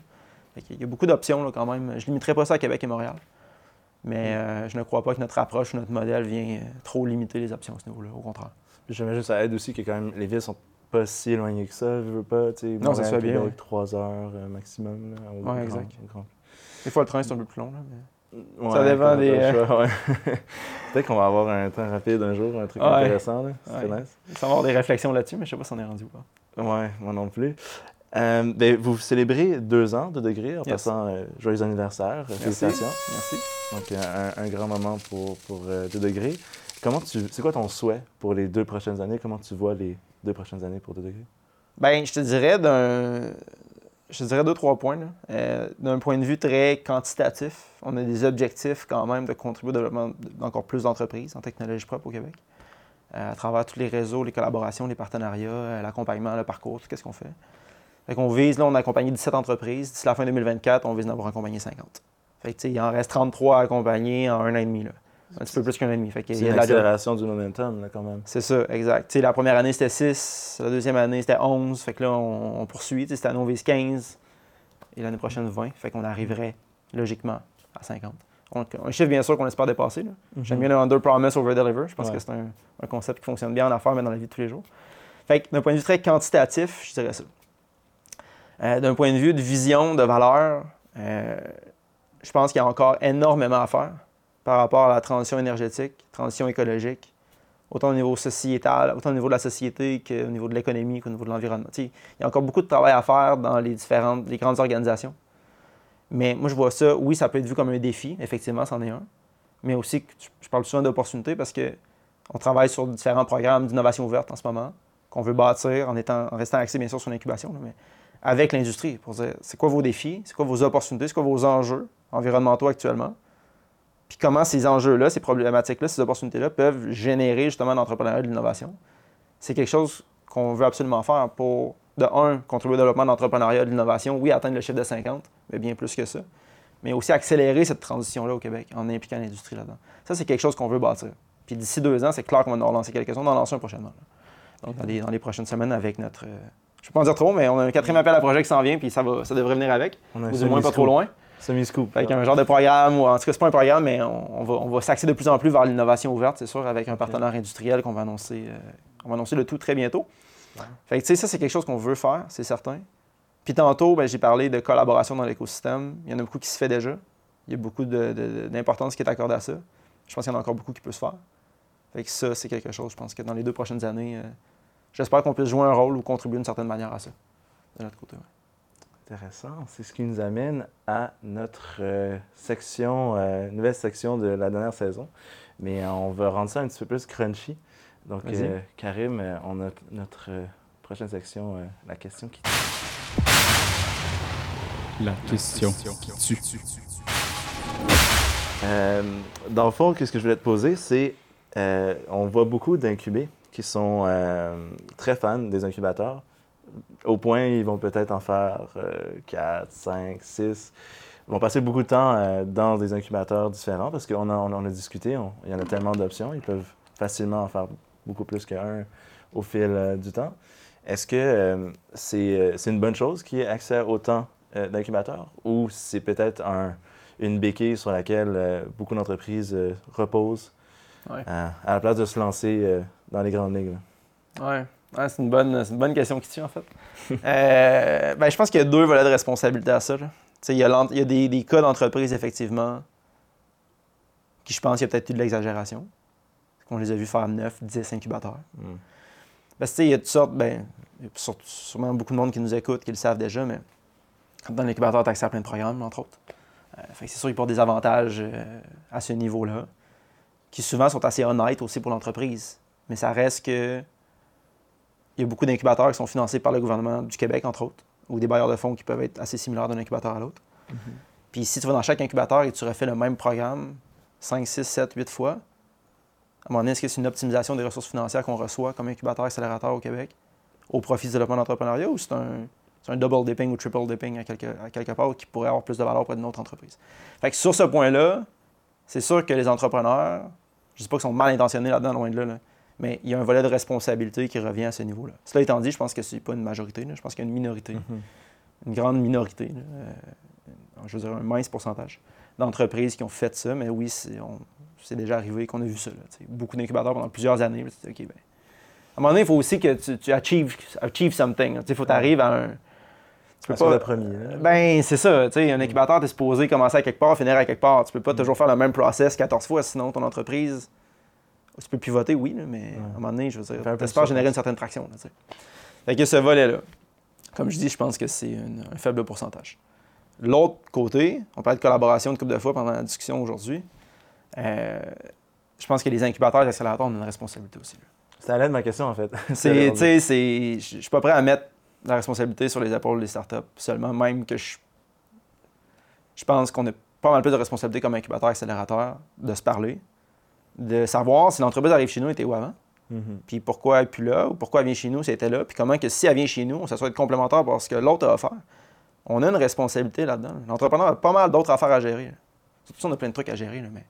Fait qu'il y a beaucoup d'options quand même. Je ne limiterai pas ça à Québec et Montréal. Mais euh, je ne crois pas que notre approche ou notre modèle vient euh, trop limiter les options à ce niveau-là. Au contraire. J'imagine que ça aide aussi que quand même les villes sont pas si éloignées que ça, je veux pas, tu sais, Non, ça se fait bien, trois heures euh, maximum. Là, au Ouais, grand- exact. grand- Des fois, le train, c'est un peu plus long. Là, mais... Ouais, Ça dépend des, ouais. Peut-être qu'on va avoir un temps rapide un jour, un truc Ouais. intéressant, là. Ouais. nice. Avoir des réflexions là-dessus, mais je sais pas si on est rendu ou pas. Ouais, moi non plus. Euh, ben, vous célébrez deux ans de degré en Yes. passant euh, joyeux anniversaire, félicitations. Merci. Donc euh, un, un grand moment pour, pour euh, deux degrés. Comment tu, c'est quoi ton souhait pour les deux prochaines années? Comment tu vois les deux prochaines années pour deux degrés? Ben, je te dirais d'un. Je te dirais deux, trois points. D'un point de vue très quantitatif, on a des objectifs quand même de contribuer au développement d'encore plus d'entreprises en technologie propre au Québec. À travers tous les réseaux, les collaborations, les partenariats, l'accompagnement, le parcours, tout ce qu'on fait. Fait qu'on vise, là, on a accompagné 17 entreprises. D'ici la fin 2024, on vise d'en avoir accompagné 50. Fait que, il en reste 33 à accompagner en un an et demi. Là. Un petit peu plus qu'un an et demi. Fait qu'il y a une de la du momentum là, quand même. C'est ça, exact. La première année, c'était 6. La deuxième année, c'était 11. Fait que là, on, on poursuit. Tu sais, Cette année, on vise 15. Et l'année prochaine, 20. Fait qu'on arriverait logiquement à 50. On- un chiffre, bien sûr, qu'on espère dépasser. là. J'aime bien le under promise, over deliver. Je pense Ouais. que c'est un, un concept qui fonctionne bien en affaires, mais dans la vie de tous les jours. Fait que d'un point de vue très quantitatif, je dirais ça. Euh, d'un point de vue de vision, de valeur, euh, je pense qu'il y a encore énormément à faire par rapport à la transition énergétique, transition écologique, autant au niveau sociétal, autant au niveau de la société qu'au niveau de l'économie qu'au niveau de l'environnement. Il y a encore beaucoup de travail à faire dans les différentes, les grandes organisations. Mais moi, je vois ça, oui, ça peut être vu comme un défi, effectivement, c'en est un. Mais aussi, je parle souvent d'opportunités parce que on travaille sur différents programmes d'innovation ouverte en ce moment, qu'on veut bâtir en, étant, en restant axé, bien sûr, sur l'incubation, avec l'industrie, pour dire c'est quoi vos défis, c'est quoi vos opportunités, c'est quoi vos enjeux environnementaux actuellement, puis comment ces enjeux-là, ces problématiques-là, ces opportunités-là peuvent générer justement l'entrepreneuriat et de l'innovation? C'est quelque chose qu'on veut absolument faire pour, de un, contribuer au développement de l'entrepreneuriat et de l'innovation, oui, atteindre le chiffre de 50, mais bien plus que ça, mais aussi accélérer cette transition-là au Québec en impliquant l'industrie là-dedans. Ça, c'est quelque chose qu'on veut bâtir. Puis d'ici deux ans, c'est clair qu'on va en relancer quelques-uns. On en lancer un prochainement. là. Donc, dans les, dans les prochaines semaines, avec notre. euh, je ne vais pas en dire trop, mais on a un quatrième appel à projet qui s'en vient, puis ça, va, ça devrait venir avec. On a un Ou du moins pas trop loin. Semi-scoop. Fait qu'un genre de programme, ou en tout cas, c'est pas un programme, mais on, on va, on va s'axer de plus en plus vers l'innovation ouverte, c'est sûr, avec un partenaire industriel qu'on va annoncer. euh, on va annoncer le tout très bientôt. Fait que, tu sais, ça, c'est quelque chose qu'on veut faire, c'est certain. Puis tantôt, ben, j'ai parlé de collaboration dans l'écosystème. Il y en a beaucoup qui se fait déjà. Il y a beaucoup d'importance qui est accordée à ça. Je pense qu'il y en a encore beaucoup qui peut se faire. Fait que ça, c'est quelque chose, je pense que dans les deux prochaines années, euh, j'espère qu'on puisse jouer un rôle ou contribuer d'une certaine manière à ça, de notre côté. ouais. Intéressant. C'est ce qui nous amène à notre euh, section, euh, nouvelle section de la dernière saison. Mais euh, on va rendre ça un petit peu plus crunchy. Donc, euh, Karim, euh, on a notre euh, prochaine section, euh, la question qui La question qui tue. Euh, dans le fond, qu'est-ce que je voulais te poser, c'est euh, on voit beaucoup d'incubés qui sont euh, très fans des incubateurs. Au point, ils vont peut-être en faire 4, 5, 6. Ils vont passer beaucoup de temps euh, dans des incubateurs différents parce qu'on a, on en a discuté, on- il y en a tellement d'options, ils peuvent facilement en faire beaucoup plus qu'un au fil euh, du temps. Est-ce que euh, c'est c'est une bonne chose qu'il y ait accès à autant d'incubateurs ou c'est peut-être un, une béquille sur laquelle beaucoup d'entreprises reposent Ouais. à la place de se lancer dans les grandes ligues? là? Ouais. Ouais, c'est une bonne, c'est une bonne question qui tue, en fait. Euh, ben, je pense qu'il y a deux volets de responsabilité à ça. là. Tu sais, Il y a, il y a des, des cas d'entreprise, effectivement, qui, je pense, qu'il y a peut-être eu de l'exagération. On les a vus faire 9, 10 incubateurs. Mm. Parce que, tu sais, il y a toutes sortes, ben, il y a sur- sûrement beaucoup de monde qui nous écoute, qui le savent déjà, mais dans l'incubateur, tu as accès à plein de programmes, entre autres. Euh, fait que c'est sûr qu'il porte des avantages euh, à ce niveau-là, qui souvent sont assez honnêtes aussi pour l'entreprise. Mais ça reste que il y a beaucoup d'incubateurs qui sont financés par le gouvernement du Québec, entre autres, ou des bailleurs de fonds qui peuvent être assez similaires d'un incubateur à l'autre. Puis si tu vas dans chaque incubateur et tu refais le même programme 5, 6, 7, 8 fois, à un moment donné, est-ce que c'est une optimisation des ressources financières qu'on reçoit comme incubateur accélérateur au Québec au profit du développement de l'entrepreneuriat ou c'est un, c'est un double dipping ou triple dipping à quelque, à quelque part qui pourrait avoir plus de valeur auprès d'une autre entreprise? Fait que sur ce point-là, C'est sûr que les entrepreneurs, je ne dis pas qu'ils sont mal intentionnés là-dedans, loin de là, là, mais il y a un volet de responsabilité qui revient à ce niveau-là. Cela étant dit, je pense que c'est pas une majorité, là, je pense qu'il y a une minorité, Mhm. une grande minorité, là, euh, je veux dire un mince pourcentage d'entreprises qui ont fait ça, mais oui, c'est déjà arrivé qu'on a vu ça. là, beaucoup d'incubateurs pendant plusieurs années. là, OK, ben, à un moment donné, il faut aussi que tu, tu achieves, achieve something. Il faut que tu arrives à un. Tu peux pas- le premier. là. ben, c'est ça. Un incubateur, tu es supposé commencer à quelque part, finir à quelque part. Tu peux pas toujours faire le même process 14 fois, sinon ton entreprise. Tu peux pivoter, oui, là, mais à un moment donné, je veux dire, t'espères générer une certaine traction. Là, fait que ce volet-là, comme je dis, je pense que c'est un faible pourcentage. L'autre côté, on parle de collaboration une couple de fois pendant la discussion aujourd'hui. Euh, je pense que les incubateurs et les accélérateurs ont une responsabilité aussi. là. Ça allait de ma question, en fait. C'est, tu sais, c'est, je je suis pas prêt à mettre la responsabilité sur les épaules des startups seulement, même que je, je pense qu'on a pas mal plus de responsabilité comme incubateur, accélérateur, de se parler, de savoir si l'entreprise arrive chez nous était où avant, Mhm. puis pourquoi elle n'est plus là, ou pourquoi elle vient chez nous si elle était là, puis comment que si elle vient chez nous, ça soit être complémentaire par ce que l'autre a faire. On a une responsabilité là-dedans. L'entrepreneur a pas mal d'autres affaires à gérer. Surtout on a plein de trucs à gérer, là, mais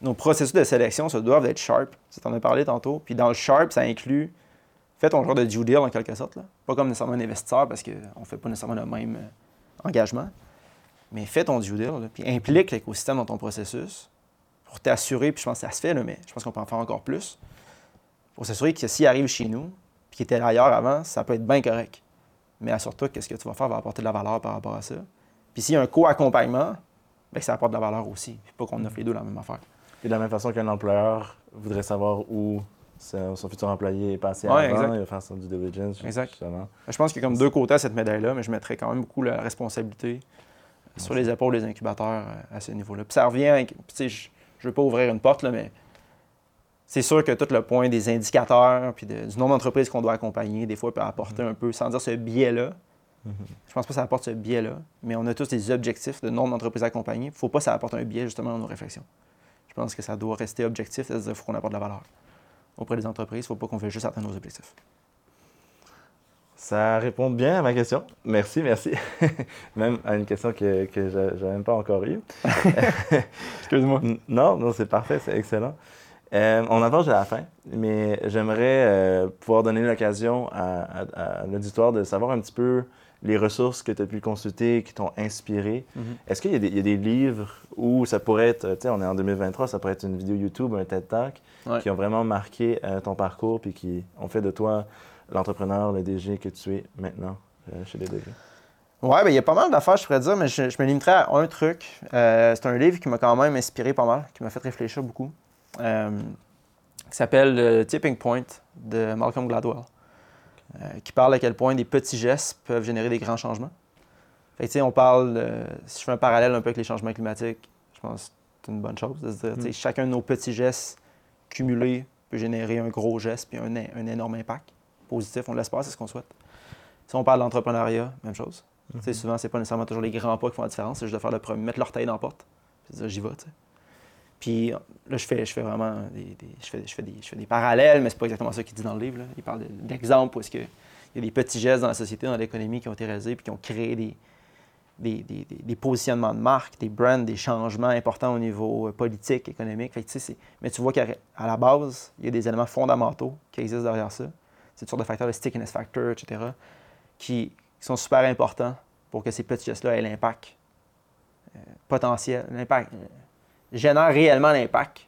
nos processus de sélection se doivent d'être sharp. Tu en as parlé tantôt. Puis dans le sharp, ça inclut fais ton genre de due deal en quelque sorte. Là. Pas comme nécessairement un investisseur parce qu'on ne fait pas nécessairement le même euh, engagement. Mais fais ton due deal, là, puis implique l'écosystème dans ton processus pour t'assurer, puis je pense que ça se fait, là, mais je pense qu'on peut en faire encore plus, pour s'assurer que s'il arrive chez nous, puis qu'il était ailleurs avant, ça peut être bien correct. Mais assure-toi que ce que tu vas faire va apporter de la valeur par rapport à ça. Puis s'il y a un co-accompagnement, bien, que ça apporte de la valeur aussi. Puis pas qu'on offre les deux la même affaire. Puis de la même façon qu'un employeur voudrait savoir où son son futur employé est passé Ouais, avant, exact. il va faire son due diligence, Exact. justement. Je pense qu'il y a comme deux côtés à cette médaille-là, mais je mettrais quand même beaucoup la responsabilité sur les épaules des incubateurs euh, à ce niveau-là. Puis ça revient, avec- puis tu sais, je ne veux pas ouvrir une porte, là, mais c'est sûr que tout le point des indicateurs puis de- du nombre d'entreprises qu'on doit accompagner, des fois, peut apporter un peu, sans dire ce biais-là. Je pense pas que ça apporte ce biais-là, mais on a tous des objectifs de nombre d'entreprises accompagnées. Il ne faut pas que ça apporte un biais, justement, dans nos réflexions. Je pense que ça doit rester objectif, c'est-à-dire qu'il faut qu'on apporte de la valeur. Auprès des entreprises, il ne faut pas qu'on fasse juste atteindre nos objectifs. Ça répond bien à ma question. Merci, merci. même à une question que, que je n'ai même pas encore eue. Excuse-moi. Non, non, c'est parfait, c'est excellent. Euh, on approche à la fin, mais j'aimerais euh, pouvoir donner l'occasion à, à- à l'auditoire de savoir un petit peu les ressources que tu as pu consulter, qui t'ont inspiré. Mhm. Est-ce qu'il y, a des- il y a des livres où ça pourrait être, tu sais, on est en 2023, ça pourrait être une vidéo YouTube, un TED Talk, Ouais. qui ont vraiment marqué euh, ton parcours puis qui ont fait de toi l'entrepreneur, le DG que tu es maintenant euh, chez les DG? Ouais, ben, il y a pas mal d'affaires, je pourrais dire, mais je, je me limiterai à un truc. Euh, c'est un livre qui m'a quand même inspiré pas mal, qui m'a fait réfléchir beaucoup, euh, qui s'appelle Le Tipping Point de Malcolm Gladwell, euh, qui parle à quel point des petits gestes peuvent générer des grands changements. Fait que, tu sais, on parle, si je fais un parallèle un peu avec les changements climatiques, je pense que c'est une bonne chose de se dire, tu sais, Mm. chacun de nos petits gestes cumulés peut générer un gros geste puis un, un énorme impact positif. On l'espère, c'est ce qu'on souhaite. Si on parle d'entrepreneuriat, même chose. Tu sais, souvent, c'est pas nécessairement toujours les grands pas qui font la différence, c'est juste de faire le premier, mettre l'orteil dans la porte, puis j'y vais. Puis là, je fais, je fais vraiment des, des- je fais, je fais des, je fais des parallèles, mais c'est pas exactement ça qu'il dit dans le livre. là. Il parle de- d'exemples où est-ce que il y a des petits gestes dans la société, dans l'économie qui ont été réalisés puis qui ont créé des, des, des- des- positionnements de marque, des brands, des changements importants au niveau euh, politique, économique. Fait que, mais tu vois qu'à la base, il y a des éléments fondamentaux qui existent derrière ça. C'est une sorte de facteur, le stickiness factor, etc., qui, qui sont super importants pour que ces petits gestes-là aient l'impact euh, potentiel, l'impact, euh, génèrent réellement l'impact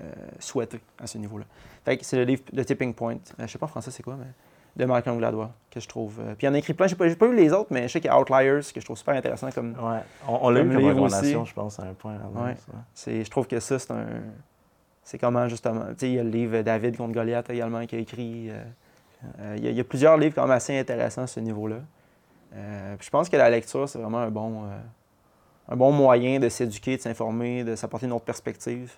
euh, souhaité à ce niveau-là. Fait que c'est le livre de Tipping Point. Je sais pas en français c'est quoi, mais de Malcolm Gladwell que je trouve. puis il y en a écrit plein. J'ai pas, j'ai pas eu les autres, mais je sais qu'il y a Outliers que je trouve super intéressant comme. Ouais, on, on l'a eu Comme comme livre recommandation, aussi. je pense, à un point. Ouais. ça. C'est, je trouve que ça, c'est un. C'est comment, justement. Tu sais, il y a le livre David contre Goliath également qui a écrit. euh, euh, il, y a, il y a plusieurs livres quand même assez intéressants à ce niveau-là. Euh, je pense que la lecture, c'est vraiment un bon, un bon moyen de s'éduquer, de s'informer, de s'apporter une autre perspective,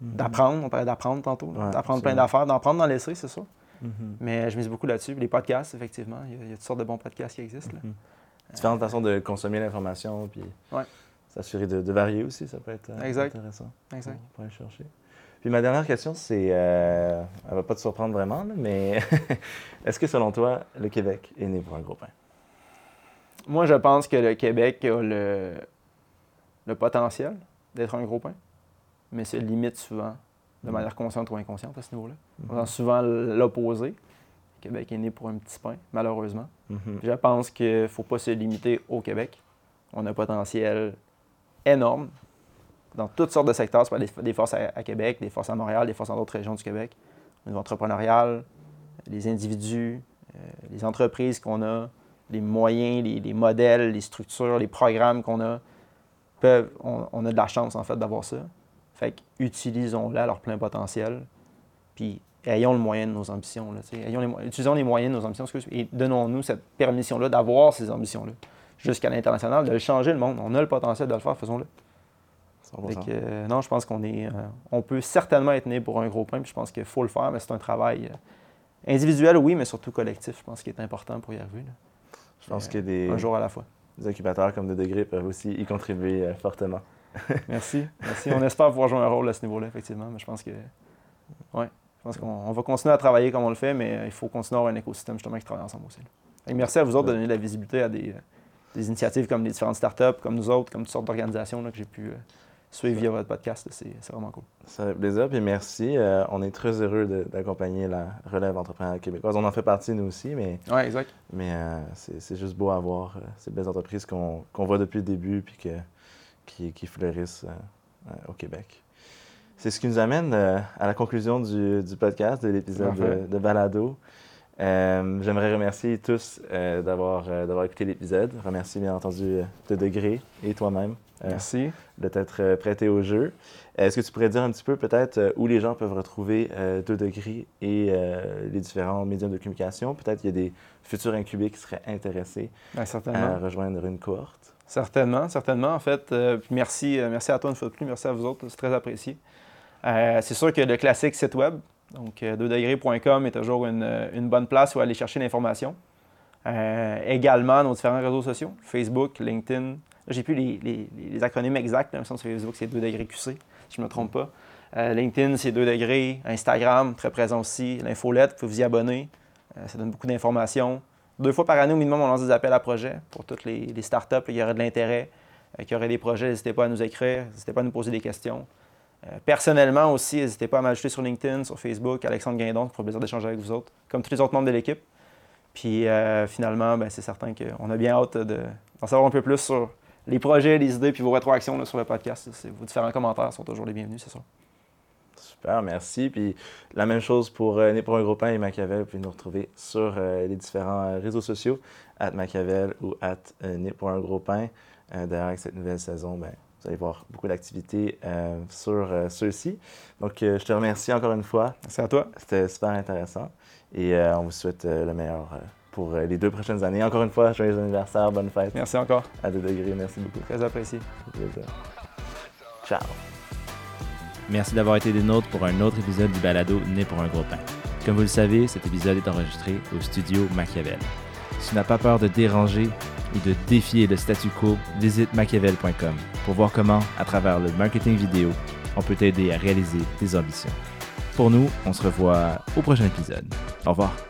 d'apprendre. On parlait d'apprendre tantôt. Ouais, d'apprendre plein d'affaires, d'en prendre dans l'essai, c'est ça. Mhm. Mais je mise beaucoup là-dessus. Les podcasts, effectivement. Il y, a, il y a toutes sortes de bons podcasts qui existent. là. Mhm. Différentes façons de consommer l'information, puis Ouais. s'assurer de, de varier aussi, ça peut être Exact. intéressant. Exact. On pourrait le chercher. Puis ma dernière question, c'est, euh, elle va pas te surprendre vraiment, là, mais est-ce que selon toi, le Québec est né pour un gros pain? Moi, je pense que le Québec a le, le potentiel d'être un gros pain. mais se limite souvent de Mhm. manière consciente ou inconsciente à ce niveau-là. On Mhm. entend souvent l'opposé. Québec est né pour un petit pain, malheureusement. Mhm. Je pense qu'il ne faut pas se limiter au Québec. On a un potentiel énorme dans toutes sortes de secteurs. C'est pas des, des forces à, Québec, des forces à Montréal, des forces dans d'autres régions du Québec. Au niveau entrepreneurial, les individus, euh, les entreprises qu'on a, les moyens, les, les modèles, les structures, les programmes qu'on a, peuvent, on, a de la chance en fait d'avoir ça. Fait utilisons-la à leur plein potentiel. Puis ayons le moyen de nos ambitions. Là, ayons les, utilisons les moyens de nos ambitions et donnons-nous cette permission-là d'avoir ces ambitions-là jusqu'à l'international, de changer le monde. On a le potentiel de le faire, faisons-le. 100%. Fait que, euh, non, je pense qu'on est, euh, on peut certainement être né pour un gros pain, puis je pense qu'il faut le faire, mais c'est un travail euh, individuel, oui, mais surtout collectif. Je pense qu'il est important pour y arriver. là. Je pense que des, Un jour à la fois. des incubateurs comme 2 degrés peuvent aussi y contribuer fortement. Merci. Merci. On espère pouvoir jouer un rôle à ce niveau-là, effectivement. Mais je pense que. Ouais. Je pense qu'on on va continuer à travailler comme on le fait, mais il faut continuer à avoir un écosystème justement qui travaille ensemble aussi. Et merci à vous autres de donner de la visibilité à des, des initiatives comme les différentes startups, comme nous autres, comme toutes sortes d'organisations que j'ai pu euh, suivre via votre podcast. C'est vraiment cool. Ça fait plaisir, puis merci. Euh, on est très heureux d'accompagner la relève entrepreneuriale québécoise. On en fait partie, nous aussi, mais, Oui, exact. mais euh, c'est juste beau à voir euh, ces belles entreprises qu'on voit depuis le début, puis que, qui, qui fleurissent au Québec. C'est ce qui nous amène à la conclusion du, du podcast, de l'épisode de, de Balado. J'aimerais remercier tous d'avoir écouté l'épisode. Remercier bien entendu De Degré et toi-même Merci. de t'être euh, prêté au jeu. Est-ce que tu pourrais dire un petit peu peut-être euh, où les gens peuvent retrouver euh, 2 degrés et euh, les différents médiums de communication? Peut-être qu'il y a des futurs incubés qui seraient intéressés Ben, certainement. à rejoindre une cohorte. Certainement, certainement. En fait, euh, merci, euh, merci à toi une fois de plus, merci à vous autres, c'est très apprécié. Euh, c'est sûr que le classique site web, donc euh, 2degrés.com est toujours une, euh, une bonne place où aller chercher l'information. Euh, également, nos différents réseaux sociaux, Facebook, LinkedIn. J'ai plus les, les- les acronymes exacts, mais sur Facebook, c'est 2 degrés QC, si je ne me trompe pas. Euh, LinkedIn, c'est 2 degrés. Instagram, très présent aussi. L'infolette, vous pouvez vous y abonner. Euh, ça donne beaucoup d'informations. Deux fois par année, au minimum, on lance des appels à projets pour toutes les, startups qui auraient de l'intérêt, euh, qui auraient des projets. N'hésitez pas à nous écrire, n'hésitez pas à nous poser des questions. Euh, personnellement aussi, n'hésitez pas à m'ajouter sur LinkedIn, sur Facebook, Alexandre Guindon, pour le plaisir d'échanger avec vous autres, comme tous les autres membres de l'équipe. Puis finalement, ben, c'est certain qu'on a bien hâte de- d'en savoir un peu plus sur les projets, les idées, puis vos rétroactions là, sur le podcast. Vos différents commentaires sont toujours les bienvenus, c'est sûr. Super, merci. Puis la même chose pour euh, Né pour un gros pain et Machiavel. Vous pouvez nous retrouver sur euh, les différents euh, réseaux sociaux, at Machiavel ou at euh, Né pour un gros pain. D'ailleurs, avec cette nouvelle saison, ben, vous allez voir beaucoup d'activités euh, sur euh, ceux-ci. Donc, euh, je te remercie encore une fois. Merci à toi. C'était super intéressant. Et on vous souhaite le meilleur pour euh, les deux prochaines années. Encore une fois, joyeux anniversaire, bonne fête. Merci encore. À deux degrés, merci beaucoup. Très apprécié. Ciao. Merci d'avoir été des nôtres pour un autre épisode du balado Né pour un gros pain. Comme vous le savez, cet épisode est enregistré au studio Machiavel. Si tu n'as pas peur de déranger ou de défier le statu quo, visite machiavel.com pour voir comment, à travers le marketing vidéo, on peut t'aider à réaliser tes ambitions. Pour nous, on se revoit au prochain épisode. Au revoir.